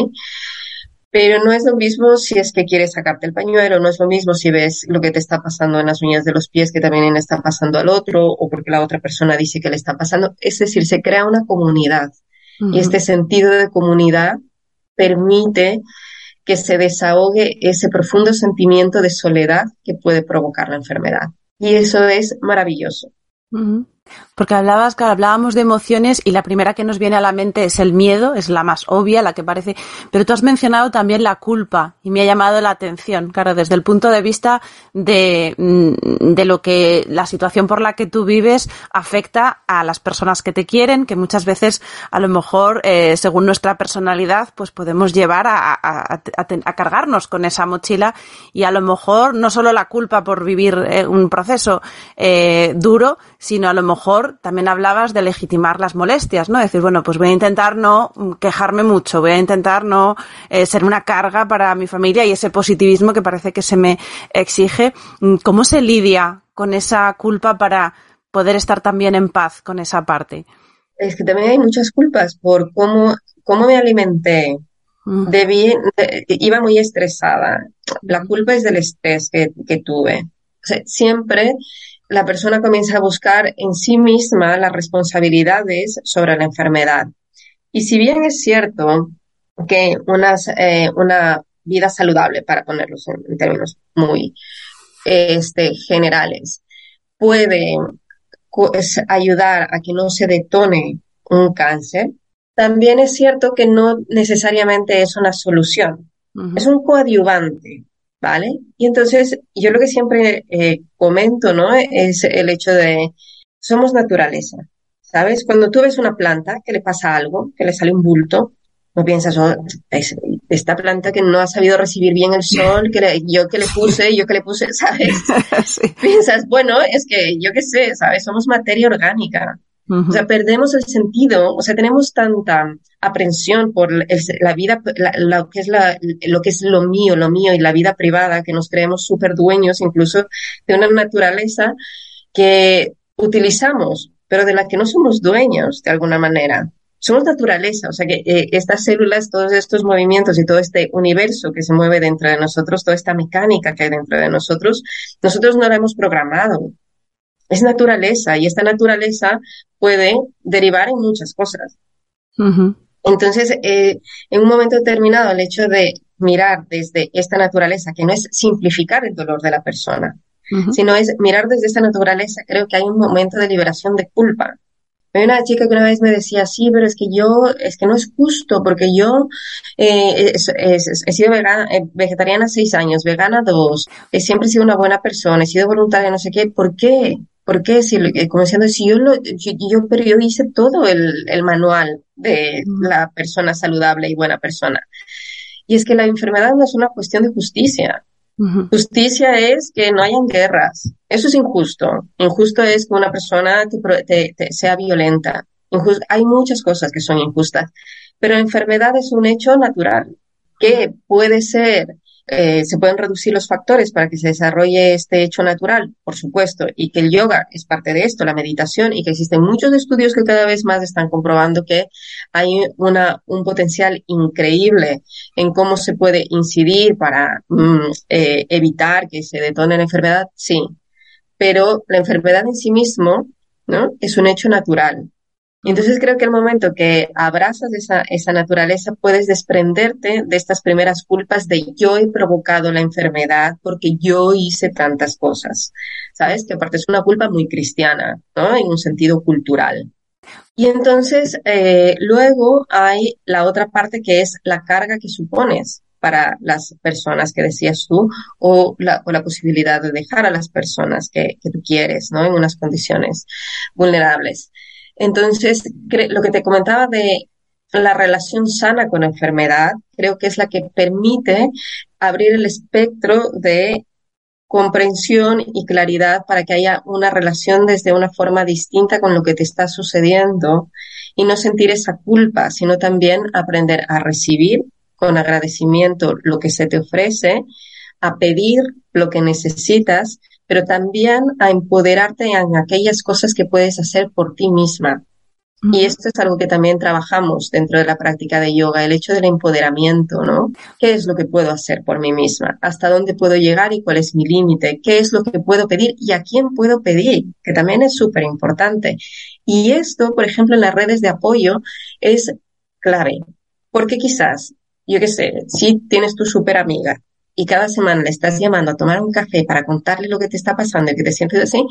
Pero no es lo mismo si es que quieres sacarte el pañuelo, no es lo mismo si ves lo que te está pasando en las uñas de los pies que también le está pasando al otro o porque la otra persona dice que le está pasando. Es decir, se crea una comunidad y este sentido de comunidad permite que se desahogue ese profundo sentimiento de soledad que puede provocar la enfermedad. Y eso es maravilloso. Porque hablabas, que hablábamos de emociones y la primera que nos viene a la mente es el miedo, es la más obvia, la que parece, pero tú has mencionado también la culpa y me ha llamado la atención, claro, desde el punto de vista de, mm, de lo que la situación por la que tú vives afecta a las personas que te quieren, que muchas veces a lo mejor, eh, según nuestra personalidad, pues podemos llevar a, a, a, a, cargarnos con esa mochila y a lo mejor no solo la culpa por vivir eh, un proceso eh, duro, sino a lo mejor también hablabas de legitimar las molestias, ¿no? Decir, bueno, pues voy a intentar no quejarme mucho, voy a intentar no eh, ser una carga para mi familia y ese positivismo que parece que se me exige. ¿Cómo se lidia con esa culpa para poder estar también en paz con esa parte? Es que también hay muchas culpas por cómo, cómo me alimenté, mm. Debí, de, iba muy estresada. La culpa es del estrés que, que tuve. O sea, siempre la persona comienza a buscar en sí misma las responsabilidades sobre la enfermedad. Y si bien es cierto que unas, eh, una vida saludable, para ponerlos en, términos muy este, generales, puede ayudar a que no se detone un cáncer, también es cierto que no necesariamente es una solución. Uh -huh. Es un coadyuvante. ¿Vale? Y entonces yo lo que siempre eh, comento, ¿no? Es el hecho de, somos naturaleza, ¿sabes? Cuando tú ves una planta que le pasa algo, que le sale un bulto, no piensas, oh, es esta planta que no ha sabido recibir bien el sol, que le, yo que le puse, yo que le puse, ¿sabes? Sí. Piensas, bueno, es que yo qué sé, ¿sabes? Somos materia orgánica. Uh -huh. O sea, perdemos el sentido, o sea, tenemos tanta aprensión por el, la vida, la, lo que es la, lo que es lo mío, lo mío y la vida privada, que nos creemos súper dueños incluso de una naturaleza que utilizamos, pero de la que no somos dueños de alguna manera. somos naturaleza, o sea que eh, estas células, todos estos movimientos y todo este universo que se mueve dentro de nosotros, toda esta mecánica que hay dentro de nosotros, nosotros no la hemos programado. Es naturaleza y esta naturaleza puede derivar en muchas cosas. Entonces, eh, en un momento determinado, el hecho de mirar desde esta naturaleza, que no es simplificar el dolor de la persona, sino es mirar desde esta naturaleza, creo que hay un momento de liberación de culpa. Hay una chica que una vez me decía, sí, pero es que yo, es que no es justo, porque yo eh, he sido vegana, eh, vegetariana seis años, vegana dos, siempre he sido una buena persona, he sido voluntaria, no sé qué, ¿por qué? ¿Por qué? Si, como diciendo, si yo, lo, yo, pero yo hice todo el, el manual de la persona saludable y buena persona. Y es que la enfermedad no es una cuestión de justicia. Justicia es que no hayan guerras. Eso es injusto. Injusto es que una persona te, sea violenta. hay muchas cosas que son injustas. Pero la enfermedad es un hecho natural que puede ser eh, se pueden reducir los factores para que se desarrolle este hecho natural, por supuesto, y que el yoga es parte de esto, la meditación, y que existen muchos estudios que cada vez más están comprobando que hay una, un potencial increíble en cómo se puede incidir para mm, eh, evitar que se detone la enfermedad, sí, pero la enfermedad en sí mismo ¿no? es un hecho natural. Y entonces creo que el momento que abrazas esa, esa naturaleza puedes desprenderte de estas primeras culpas de yo he provocado la enfermedad porque yo hice tantas cosas. ¿Sabes? Que aparte es una culpa muy cristiana, ¿no? En un sentido cultural. Y entonces eh, luego hay la otra parte que es la carga que supones para las personas que decías tú o la, o la posibilidad de dejar a las personas que, que tú quieres, ¿no? En unas condiciones vulnerables. Entonces, lo que te comentaba de la relación sana con la enfermedad, creo que es la que permite abrir el espectro de comprensión y claridad para que haya una relación desde una forma distinta con lo que te está sucediendo y no sentir esa culpa, sino también aprender a recibir con agradecimiento lo que se te ofrece, a pedir lo que necesitas pero también a empoderarte en aquellas cosas que puedes hacer por ti misma. Y esto es algo que también trabajamos dentro de la práctica de yoga, el hecho del empoderamiento, ¿no? ¿Qué es lo que puedo hacer por mí misma? ¿Hasta dónde puedo llegar y cuál es mi límite? ¿Qué es lo que puedo pedir y a quién puedo pedir? Que también es súper importante. Y esto, por ejemplo, en las redes de apoyo es clave. Porque quizás, yo qué sé, si tienes tu súper amiga y cada semana le estás llamando a tomar un café para contarle lo que te está pasando y que te sientes así,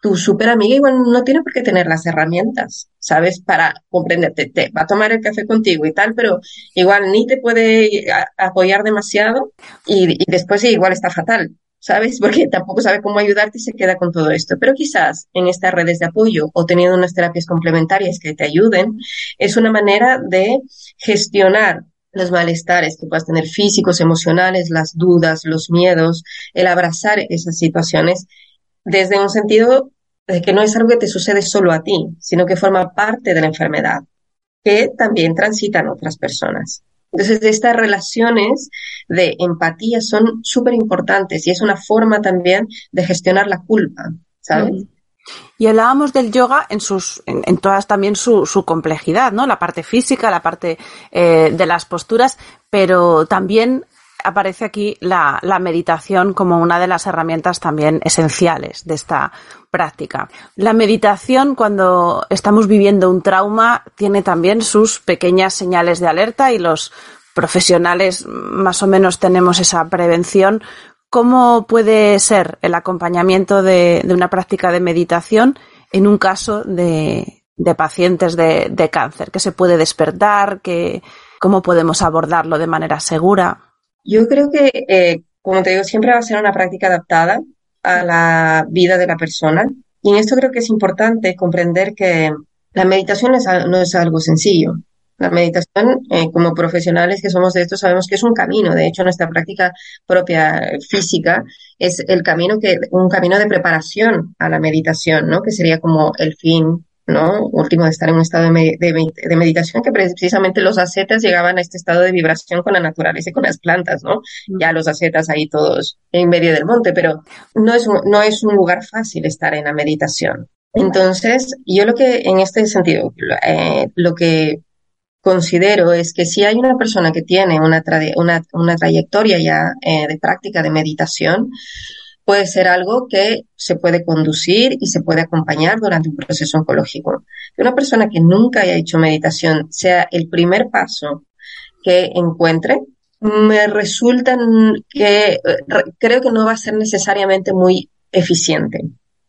tu súper amiga igual no tiene por qué tener las herramientas, ¿sabes? Para comprenderte. Te va a tomar el café contigo y tal, pero igual ni te puede apoyar demasiado y, y después igual está fatal, ¿sabes? Porque tampoco sabe cómo ayudarte y se queda con todo esto. Pero quizás en estas redes de apoyo o teniendo unas terapias complementarias que te ayuden, es una manera de gestionar los malestares que puedas tener físicos, emocionales, las dudas, los miedos, el abrazar esas situaciones desde un sentido de que no es algo que te sucede solo a ti, sino que forma parte de la enfermedad, que también transitan otras personas. Entonces, estas relaciones de empatía son súper importantes y es una forma también de gestionar la culpa, ¿sabes? Y hablábamos del yoga en sus, en, todas también su, complejidad, ¿no? La parte física, la parte eh, de las posturas, pero también aparece aquí la, meditación como una de las herramientas también esenciales de esta práctica. La meditación, cuando estamos viviendo un trauma, tiene también sus pequeñas señales de alerta y los profesionales más o menos tenemos esa prevención ¿Cómo puede ser el acompañamiento de, una práctica de meditación en un caso de, pacientes de, cáncer? ¿Qué se puede despertar? ¿Cómo podemos abordarlo de manera segura? Yo creo que, eh, como te digo, siempre va a ser una práctica adaptada a la vida de la persona. Y en esto creo que es importante comprender que la meditación no es algo sencillo. La meditación, eh, como profesionales que somos de esto, sabemos que es un camino. De hecho, nuestra práctica propia física es el camino que, un camino de preparación a la meditación, ¿no? Que sería como el fin, ¿no? Último de estar en un estado de, de, meditación, que precisamente los ascetas llegaban a este estado de vibración con la naturaleza y con las plantas, ¿no? Ya los ascetas ahí todos en medio del monte, pero no es no es un lugar fácil estar en la meditación. Entonces, yo lo que en este sentido, eh, lo que considero es que si hay una persona que tiene una, una, trayectoria ya eh, de práctica de meditación, puede ser algo que se puede conducir y se puede acompañar durante un proceso oncológico. Que una persona que nunca haya hecho meditación sea el primer paso que encuentre, me resulta que eh, creo que no va a ser necesariamente muy eficiente.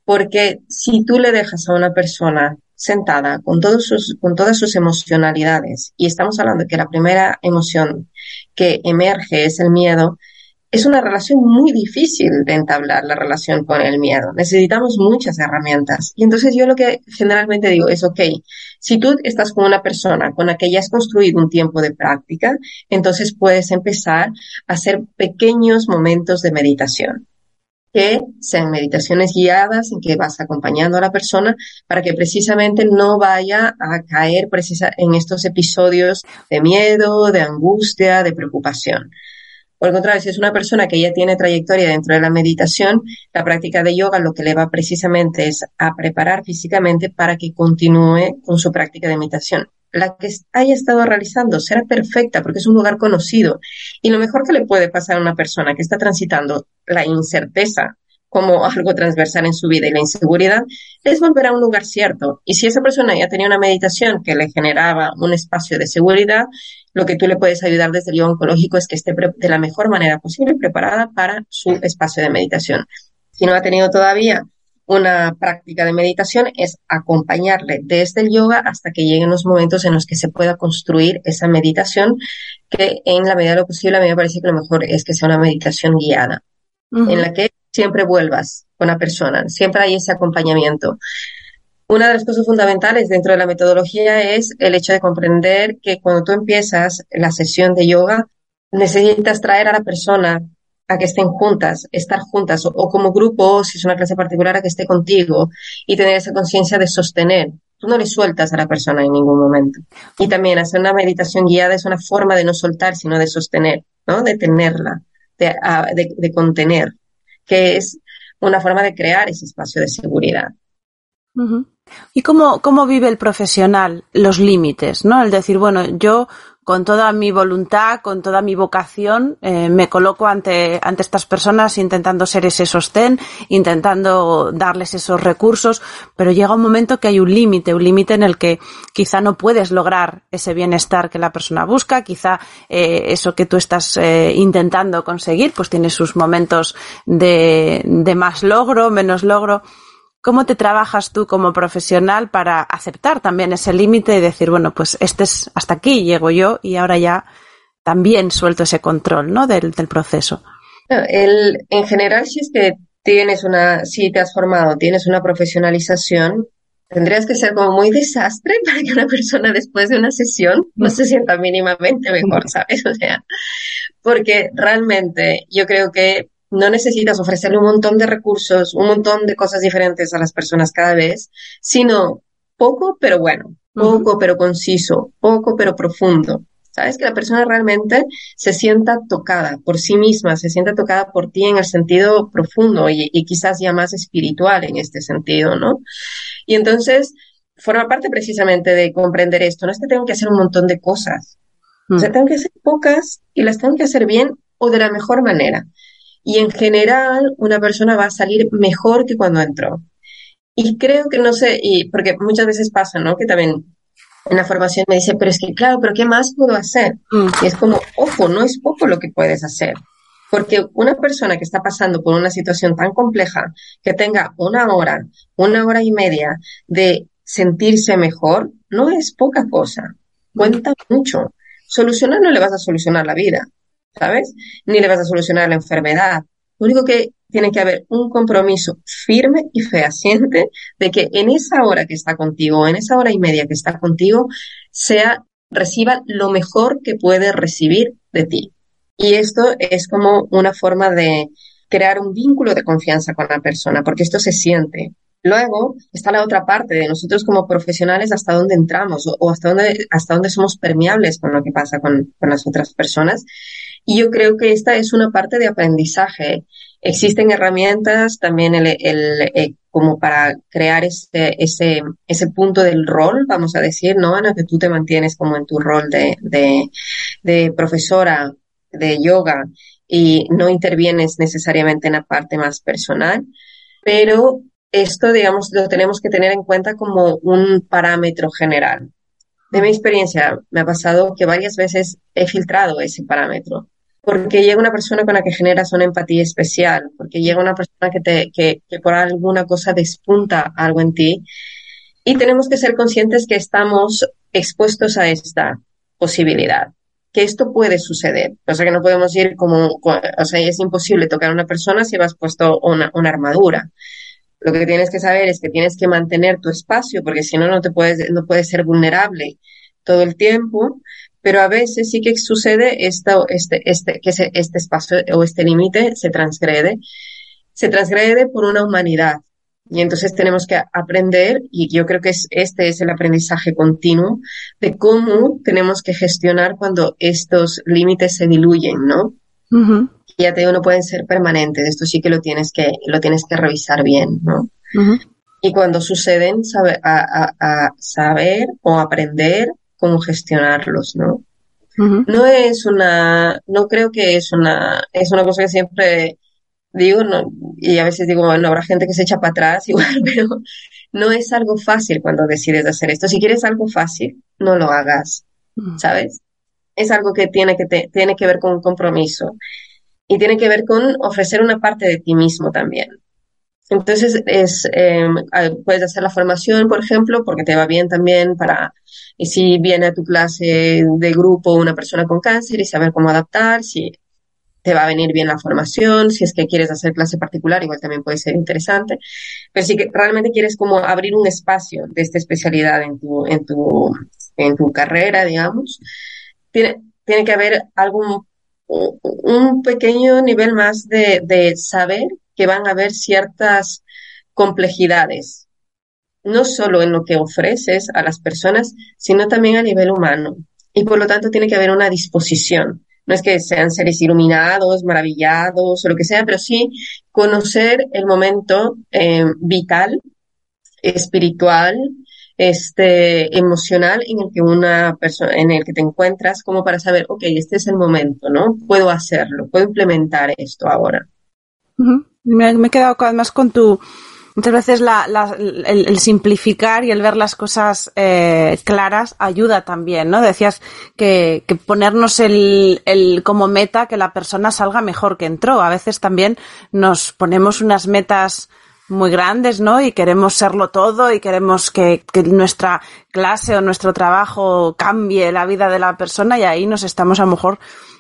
Porque si tú le dejas a una persona sentada con, todos sus, con todas sus emocionalidades, y estamos hablando de que la primera emoción que emerge es el miedo, es una relación muy difícil de entablar la relación con el miedo. Necesitamos muchas herramientas. Y entonces yo lo que generalmente digo es, ok, si tú estás con una persona con la que ya has construido un tiempo de práctica, entonces puedes empezar a hacer pequeños momentos de meditación que sean meditaciones guiadas en que vas acompañando a la persona para que precisamente no vaya a caer precisa en estos episodios de miedo, de angustia, de preocupación. Por el contrario, si es una persona que ya tiene trayectoria dentro de la meditación, la práctica de yoga lo que le va precisamente es a preparar físicamente para que continúe con su práctica de meditación la que haya estado realizando será perfecta porque es un lugar conocido. Y lo mejor que le puede pasar a una persona que está transitando la incerteza como algo transversal en su vida y la inseguridad es volver a un lugar cierto. Y si esa persona ya tenía una meditación que le generaba un espacio de seguridad, lo que tú le puedes ayudar desde el yoga oncológico es que esté de la mejor manera posible preparada para su espacio de meditación. Si no ha tenido todavía una práctica de meditación es acompañarle desde el yoga hasta que lleguen los momentos en los que se pueda construir esa meditación, que en la medida de lo posible a mí me parece que lo mejor es que sea una meditación guiada, en la que siempre vuelvas con la persona, siempre hay ese acompañamiento. Una de las cosas fundamentales dentro de la metodología es el hecho de comprender que cuando tú empiezas la sesión de yoga, necesitas traer a la persona a que estén juntas, estar juntas o, como grupo, si es una clase particular, a que esté contigo y tener esa conciencia de sostener. Tú no le sueltas a la persona en ningún momento. Y también hacer una meditación guiada es una forma de no soltar, sino de sostener, ¿no? De tenerla, de, contener, que es una forma de crear ese espacio de seguridad. ¿Y cómo, cómo vive el profesional los límites? ¿no? El decir, bueno, yo con toda mi voluntad, con toda mi vocación, eh, me coloco ante, ante estas personas intentando ser ese sostén, intentando darles esos recursos, pero llega un momento que hay un límite, un límite en el que quizá no puedes lograr ese bienestar que la persona busca, quizá eh, eso que tú estás eh, intentando conseguir, pues tiene sus momentos de, de más logro, menos logro. ¿Cómo te trabajas tú como profesional para aceptar también ese límite y decir, bueno, pues este es hasta aquí llego yo y ahora ya también suelto ese control, ¿no? Del, proceso. El, en general, si es que tienes una, si te has formado, tienes una profesionalización, tendrías que ser como muy desastre para que una persona después de una sesión no se sienta mínimamente mejor, ¿sabes? O sea, porque realmente yo creo que no necesitas ofrecerle un montón de recursos, un montón de cosas diferentes a las personas cada vez, sino poco pero bueno, poco pero conciso, poco pero profundo. Sabes que la persona realmente se sienta tocada por sí misma, se sienta tocada por ti en el sentido profundo y, quizás ya más espiritual en este sentido, ¿no? Y entonces forma parte precisamente de comprender esto. No es que tengo que hacer un montón de cosas. O sea, mm. tengo que hacer pocas y las tengo que hacer bien o de la mejor manera y en general una persona va a salir mejor que cuando entró. Y creo que no sé, y porque muchas veces pasa, ¿no? Que también en la formación me dice, pero es que claro, pero ¿qué más puedo hacer? Mm. Y es como, ojo, no es poco lo que puedes hacer. Porque una persona que está pasando por una situación tan compleja, que tenga una hora, una hora y media de sentirse mejor, no es poca cosa. Cuenta mucho. Solucionar no le vas a solucionar la vida, ¿sabes? Ni le vas a solucionar la enfermedad. Lo único que tiene que haber un compromiso firme y fehaciente de que en esa hora que está contigo, en esa hora y media que está contigo, sea, reciba lo mejor que puede recibir de ti. Y esto es como una forma de crear un vínculo de confianza con la persona, porque esto se siente. Luego está la otra parte de nosotros como profesionales, hasta dónde entramos o, hasta dónde, hasta dónde somos permeables con lo que pasa con, con las otras personas. Y yo creo que esta es una parte de aprendizaje. Existen herramientas, también el, el, como para crear este, ese, ese punto del rol, vamos a decir, ¿no? El que tú te mantienes como en tu rol de, de, de profesora de yoga y no intervienes necesariamente en la parte más personal, pero esto, digamos, lo tenemos que tener en cuenta como un parámetro general. De mi experiencia, me ha pasado que varias veces he filtrado ese parámetro porque llega una persona con la que generas una empatía especial, porque llega una persona que, te, que, por alguna cosa despunta algo en ti. Y tenemos que ser conscientes que estamos expuestos a esta posibilidad, que esto puede suceder. O sea, que no podemos ir como, o sea, es imposible tocar a una persona si vas puesto una, una armadura. Lo que tienes que saber es que tienes que mantener tu espacio, porque si no, no te puedes, no puedes ser vulnerable todo el tiempo, pero a veces sí que sucede esto, este, este, que este espacio o este límite se transgrede, se transgrede por una humanidad. Y entonces tenemos que aprender, y yo creo que es, este es el aprendizaje continuo, de cómo tenemos que gestionar cuando estos límites se diluyen, ¿no? Y ya te digo, no pueden ser permanentes, esto sí que lo tienes que, lo tienes que revisar bien, ¿no? Y cuando suceden, saber, a, a saber o aprender cómo gestionarlos, ¿no? No es una, no creo que es una, es una cosa que siempre digo, no, y a veces digo, bueno, habrá gente que se echa para atrás igual, pero no es algo fácil cuando decides hacer esto. Si quieres algo fácil, no lo hagas, ¿sabes? Es algo que tiene que, te, tiene que ver con un compromiso y tiene que ver con ofrecer una parte de ti mismo también. Entonces, es, eh, puedes hacer la formación, por ejemplo, porque te va bien también para, y si viene a tu clase de grupo una persona con cáncer y saber cómo adaptar, si te va a venir bien la formación, si es que quieres hacer clase particular, igual también puede ser interesante, pero si realmente quieres como abrir un espacio de esta especialidad en tu, en tu, en tu carrera, digamos, tiene, tiene que haber algún, un pequeño nivel más de, de saber que van a haber ciertas complejidades, no solo en lo que ofreces a las personas, sino también a nivel humano. Y por lo tanto tiene que haber una disposición. No es que sean seres iluminados, maravillados o lo que sea, pero sí conocer el momento eh, vital, espiritual, este, emocional en el que una persona, en el que te encuentras, como para saber, ok, este es el momento, ¿no? Puedo hacerlo, puedo implementar esto ahora. Me, he quedado además con tu, muchas veces la, el, simplificar y el ver las cosas eh, claras ayuda también, ¿no? Decías que, que ponernos el, el, como meta que la persona salga mejor que entró. A veces también nos ponemos unas metas muy grandes, ¿no? Y queremos serlo todo y queremos que, que, nuestra clase o nuestro trabajo cambie la vida de la persona y ahí nos estamos a lo mejor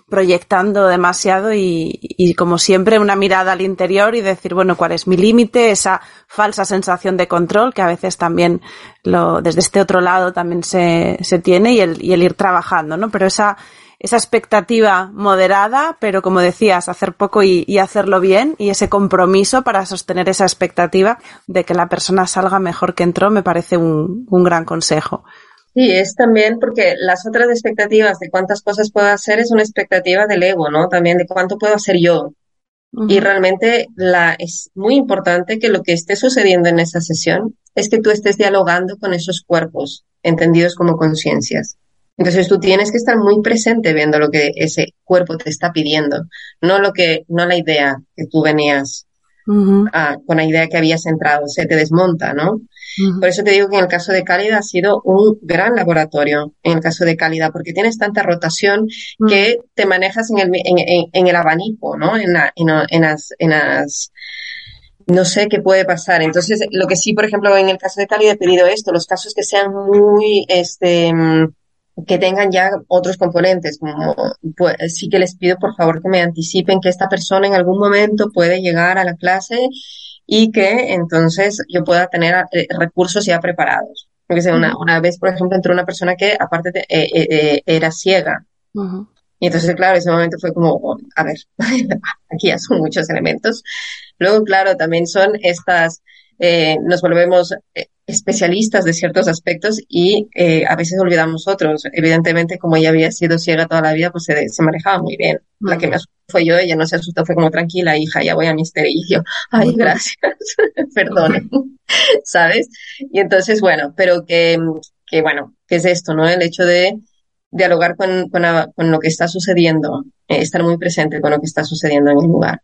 proyectando demasiado y, y, como siempre una mirada al interior y decir, bueno, cuál es mi límite, esa falsa sensación de control que a veces también lo, desde este otro lado también se, se tiene y el, y el ir trabajando, ¿no? Pero esa, esa expectativa moderada, pero como decías, hacer poco y, y, hacerlo bien y ese compromiso para sostener esa expectativa de que la persona salga mejor que entró me parece un, un gran consejo. Sí, es también porque las otras expectativas de cuántas cosas puedo hacer es una expectativa del ego, ¿no? También de cuánto puedo hacer yo. Y realmente la, es muy importante que lo que esté sucediendo en esa sesión es que tú estés dialogando con esos cuerpos, entendidos como conciencias. Entonces tú tienes que estar muy presente viendo lo que ese cuerpo te está pidiendo, no lo que, no la idea que tú venías con la idea que habías entrado, se te desmonta, ¿no? Por eso te digo que en el caso de Cálida ha sido un gran laboratorio, en el caso de Cálida, porque tienes tanta rotación que te manejas en el, en, en, el abanico, ¿no? En, en, las, en las no sé qué puede pasar. Entonces, lo que sí, por ejemplo, en el caso de Cálida he pedido esto, los casos que sean muy, este, que tengan ya otros componentes, como pues, sí que les pido por favor que me anticipen que esta persona en algún momento puede llegar a la clase y que entonces yo pueda tener eh, recursos ya preparados. Porque una, una vez, por ejemplo, entró una persona que aparte de, eh, eh, era ciega. Y entonces, claro, ese momento fue como, oh, a ver, aquí ya son muchos elementos. Luego, claro, también son estas, nos volvemos especialistas de ciertos aspectos y eh, a veces olvidamos otros. Evidentemente, como ella había sido ciega toda la vida, pues se, se manejaba muy bien. La que me asustó fue yo, ella no se asustó, fue como tranquila, hija, ya voy a misterio. Y yo, ay, gracias, perdone, ¿sabes? Y entonces, bueno, pero que, que, bueno, ¿qué es esto, no? El hecho de dialogar con, con, con lo que está sucediendo, eh, estar muy presente con lo que está sucediendo en el lugar.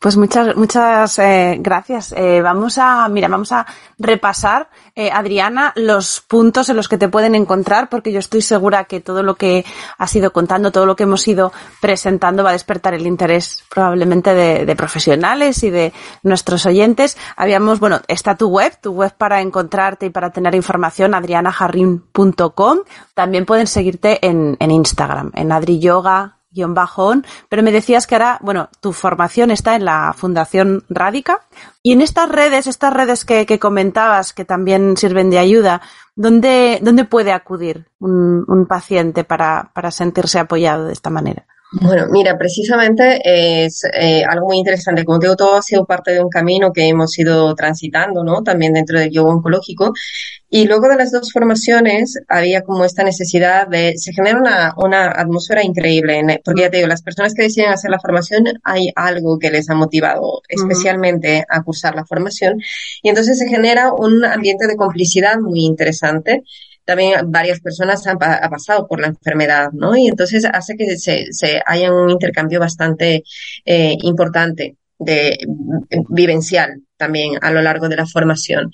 Pues muchas, muchas eh, gracias. Eh, vamos a, mira, vamos a repasar, eh, Adriana, los puntos en los que te pueden encontrar, porque yo estoy segura que todo lo que has ido contando, todo lo que hemos ido presentando va a despertar el interés probablemente de, de profesionales y de nuestros oyentes. Habíamos, bueno, está tu web, tu web para encontrarte y para tener información, adrianajarrin.com. También pueden seguirte en, en Instagram, en Adri Yoga bajón, pero me decías que ahora, bueno, tu formación está en la Fundación Rádica y en estas redes, estas redes que, comentabas que también sirven de ayuda, ¿dónde, dónde puede acudir un, un paciente para, para sentirse apoyado de esta manera? Bueno, mira, precisamente es eh, algo muy interesante. Como digo, todo ha sido parte de un camino que hemos ido transitando, ¿no? También dentro del yoga oncológico. Y luego de las dos formaciones había como esta necesidad de, se genera una, una atmósfera increíble, porque ya te digo, las personas que deciden hacer la formación, hay algo que les ha motivado especialmente a cursar la formación. Y entonces se genera un ambiente de complicidad muy interesante también varias personas han pasado por la enfermedad, ¿no? Y entonces hace que se, se haya un intercambio bastante eh, importante de vivencial también a lo largo de la formación.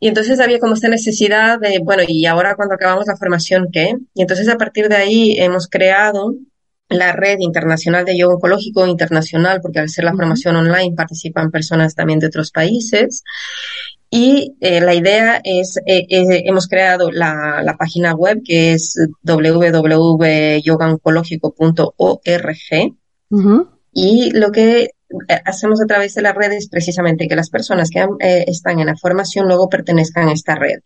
Y entonces había como esta necesidad de, bueno, y ahora cuando acabamos la formación, ¿qué? Y entonces a partir de ahí hemos creado la red internacional de yoga oncológico internacional, porque al ser la formación online participan personas también de otros países. Y eh, la idea es, eh, eh, hemos creado la, la, página web que es www.yogaoncológico.org. Y lo que hacemos a través de las redes precisamente que las personas que eh, están en la formación luego pertenezcan a esta red.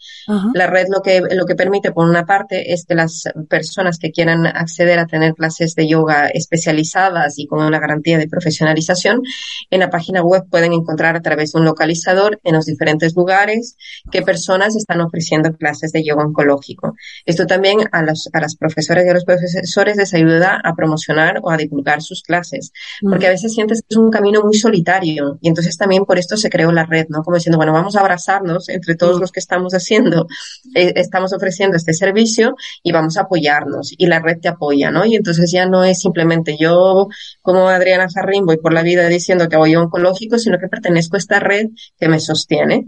La red lo que, lo que permite, por una parte, es que las personas que quieran acceder a tener clases de yoga especializadas y con una garantía de profesionalización, en la página web pueden encontrar a través de un localizador en los diferentes lugares qué personas están ofreciendo clases de yoga oncológico. Esto también a, los, a las profesoras y a los profesores les ayuda a promocionar o a divulgar sus clases, porque a veces sientes que es un camino muy solitario y entonces también por esto se creó la red, ¿no? Como diciendo, bueno, vamos a abrazarnos entre todos los que estamos haciendo, eh, estamos ofreciendo este servicio y vamos a apoyarnos y la red te apoya, ¿no? Y entonces ya no es simplemente yo como Adriana Jarrín voy por la vida diciendo que voy a oncológico, sino que pertenezco a esta red que me sostiene.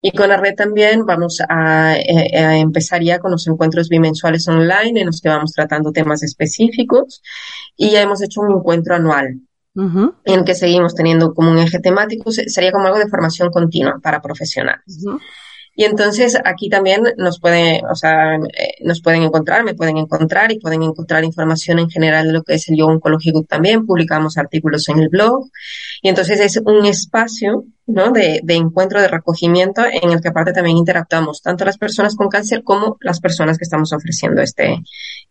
Y con la red también vamos a, eh, a, empezar ya con los encuentros bimensuales online en los que vamos tratando temas específicos y ya hemos hecho un encuentro anual en que seguimos teniendo como un eje temático, sería como algo de formación continua para profesionales. Y entonces aquí también nos pueden, o sea, eh, nos pueden encontrar, me pueden encontrar y pueden encontrar información en general de lo que es el yoga oncológico también. Publicamos artículos en el blog. Y entonces es un espacio, ¿no? De, de encuentro, de recogimiento en el que aparte también interactuamos tanto las personas con cáncer como las personas que estamos ofreciendo este,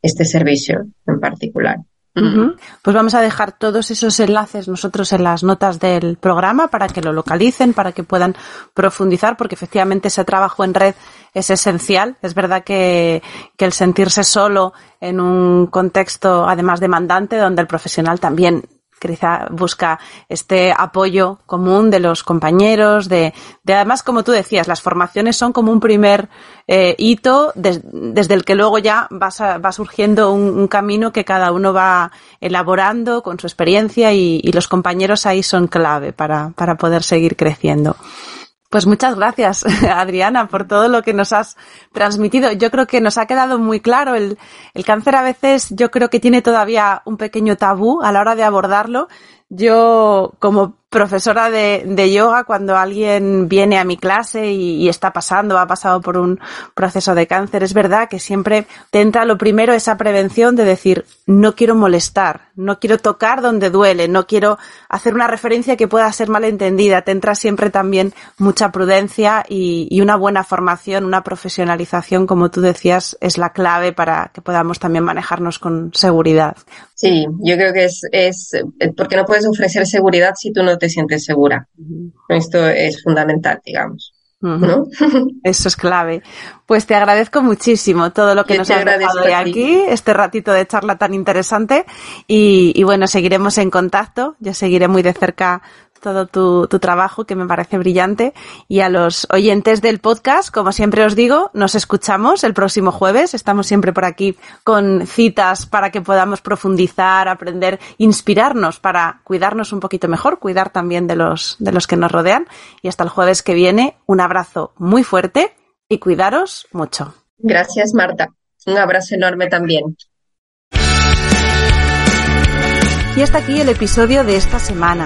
este servicio en particular. Pues vamos a dejar todos esos enlaces nosotros en las notas del programa para que lo localicen, para que puedan profundizar, porque efectivamente ese trabajo en red es esencial. Es verdad que, que el sentirse solo en un contexto además demandante, donde el profesional también quizá busca este apoyo común de los compañeros, de, de, además, como tú decías, las formaciones son como un primer eh, hito desde el que luego ya va surgiendo un, camino que cada uno va elaborando con su experiencia y, y los compañeros ahí son clave para, para poder seguir creciendo. Pues muchas gracias, Adriana, por todo lo que nos has transmitido. Yo creo que nos ha quedado muy claro. El, el, cáncer a veces yo creo que tiene todavía un pequeño tabú a la hora de abordarlo. Yo, como profesora de, yoga, cuando alguien viene a mi clase y, está pasando, ha pasado por un proceso de cáncer, es verdad que siempre te entra lo primero esa prevención de decir, no quiero molestar, no quiero tocar donde duele, no quiero hacer una referencia que pueda ser malentendida. Te entra siempre también mucha prudencia y, y una buena formación, una profesionalización, como tú decías, es la clave para que podamos también manejarnos con seguridad. Sí, yo creo que es, es porque no puedes ofrecer seguridad si tú no te sientes segura. Esto es fundamental, digamos. ¿no? Eso es clave. Pues te agradezco muchísimo todo lo que nos has dejado de aquí, este ratito de charla tan interesante. Y, y, bueno, seguiremos en contacto. Yo seguiré muy de cerca todo tu, tu, trabajo que me parece brillante. Y a los oyentes del podcast, como siempre os digo, nos escuchamos el próximo jueves. Estamos siempre por aquí con citas para que podamos profundizar, aprender, inspirarnos para cuidarnos un poquito mejor, cuidar también de los, de los que nos rodean. Y hasta el jueves que viene, un abrazo muy fuerte y cuidaros mucho. Gracias, Marta. Un abrazo enorme también. Y hasta aquí el episodio de esta semana.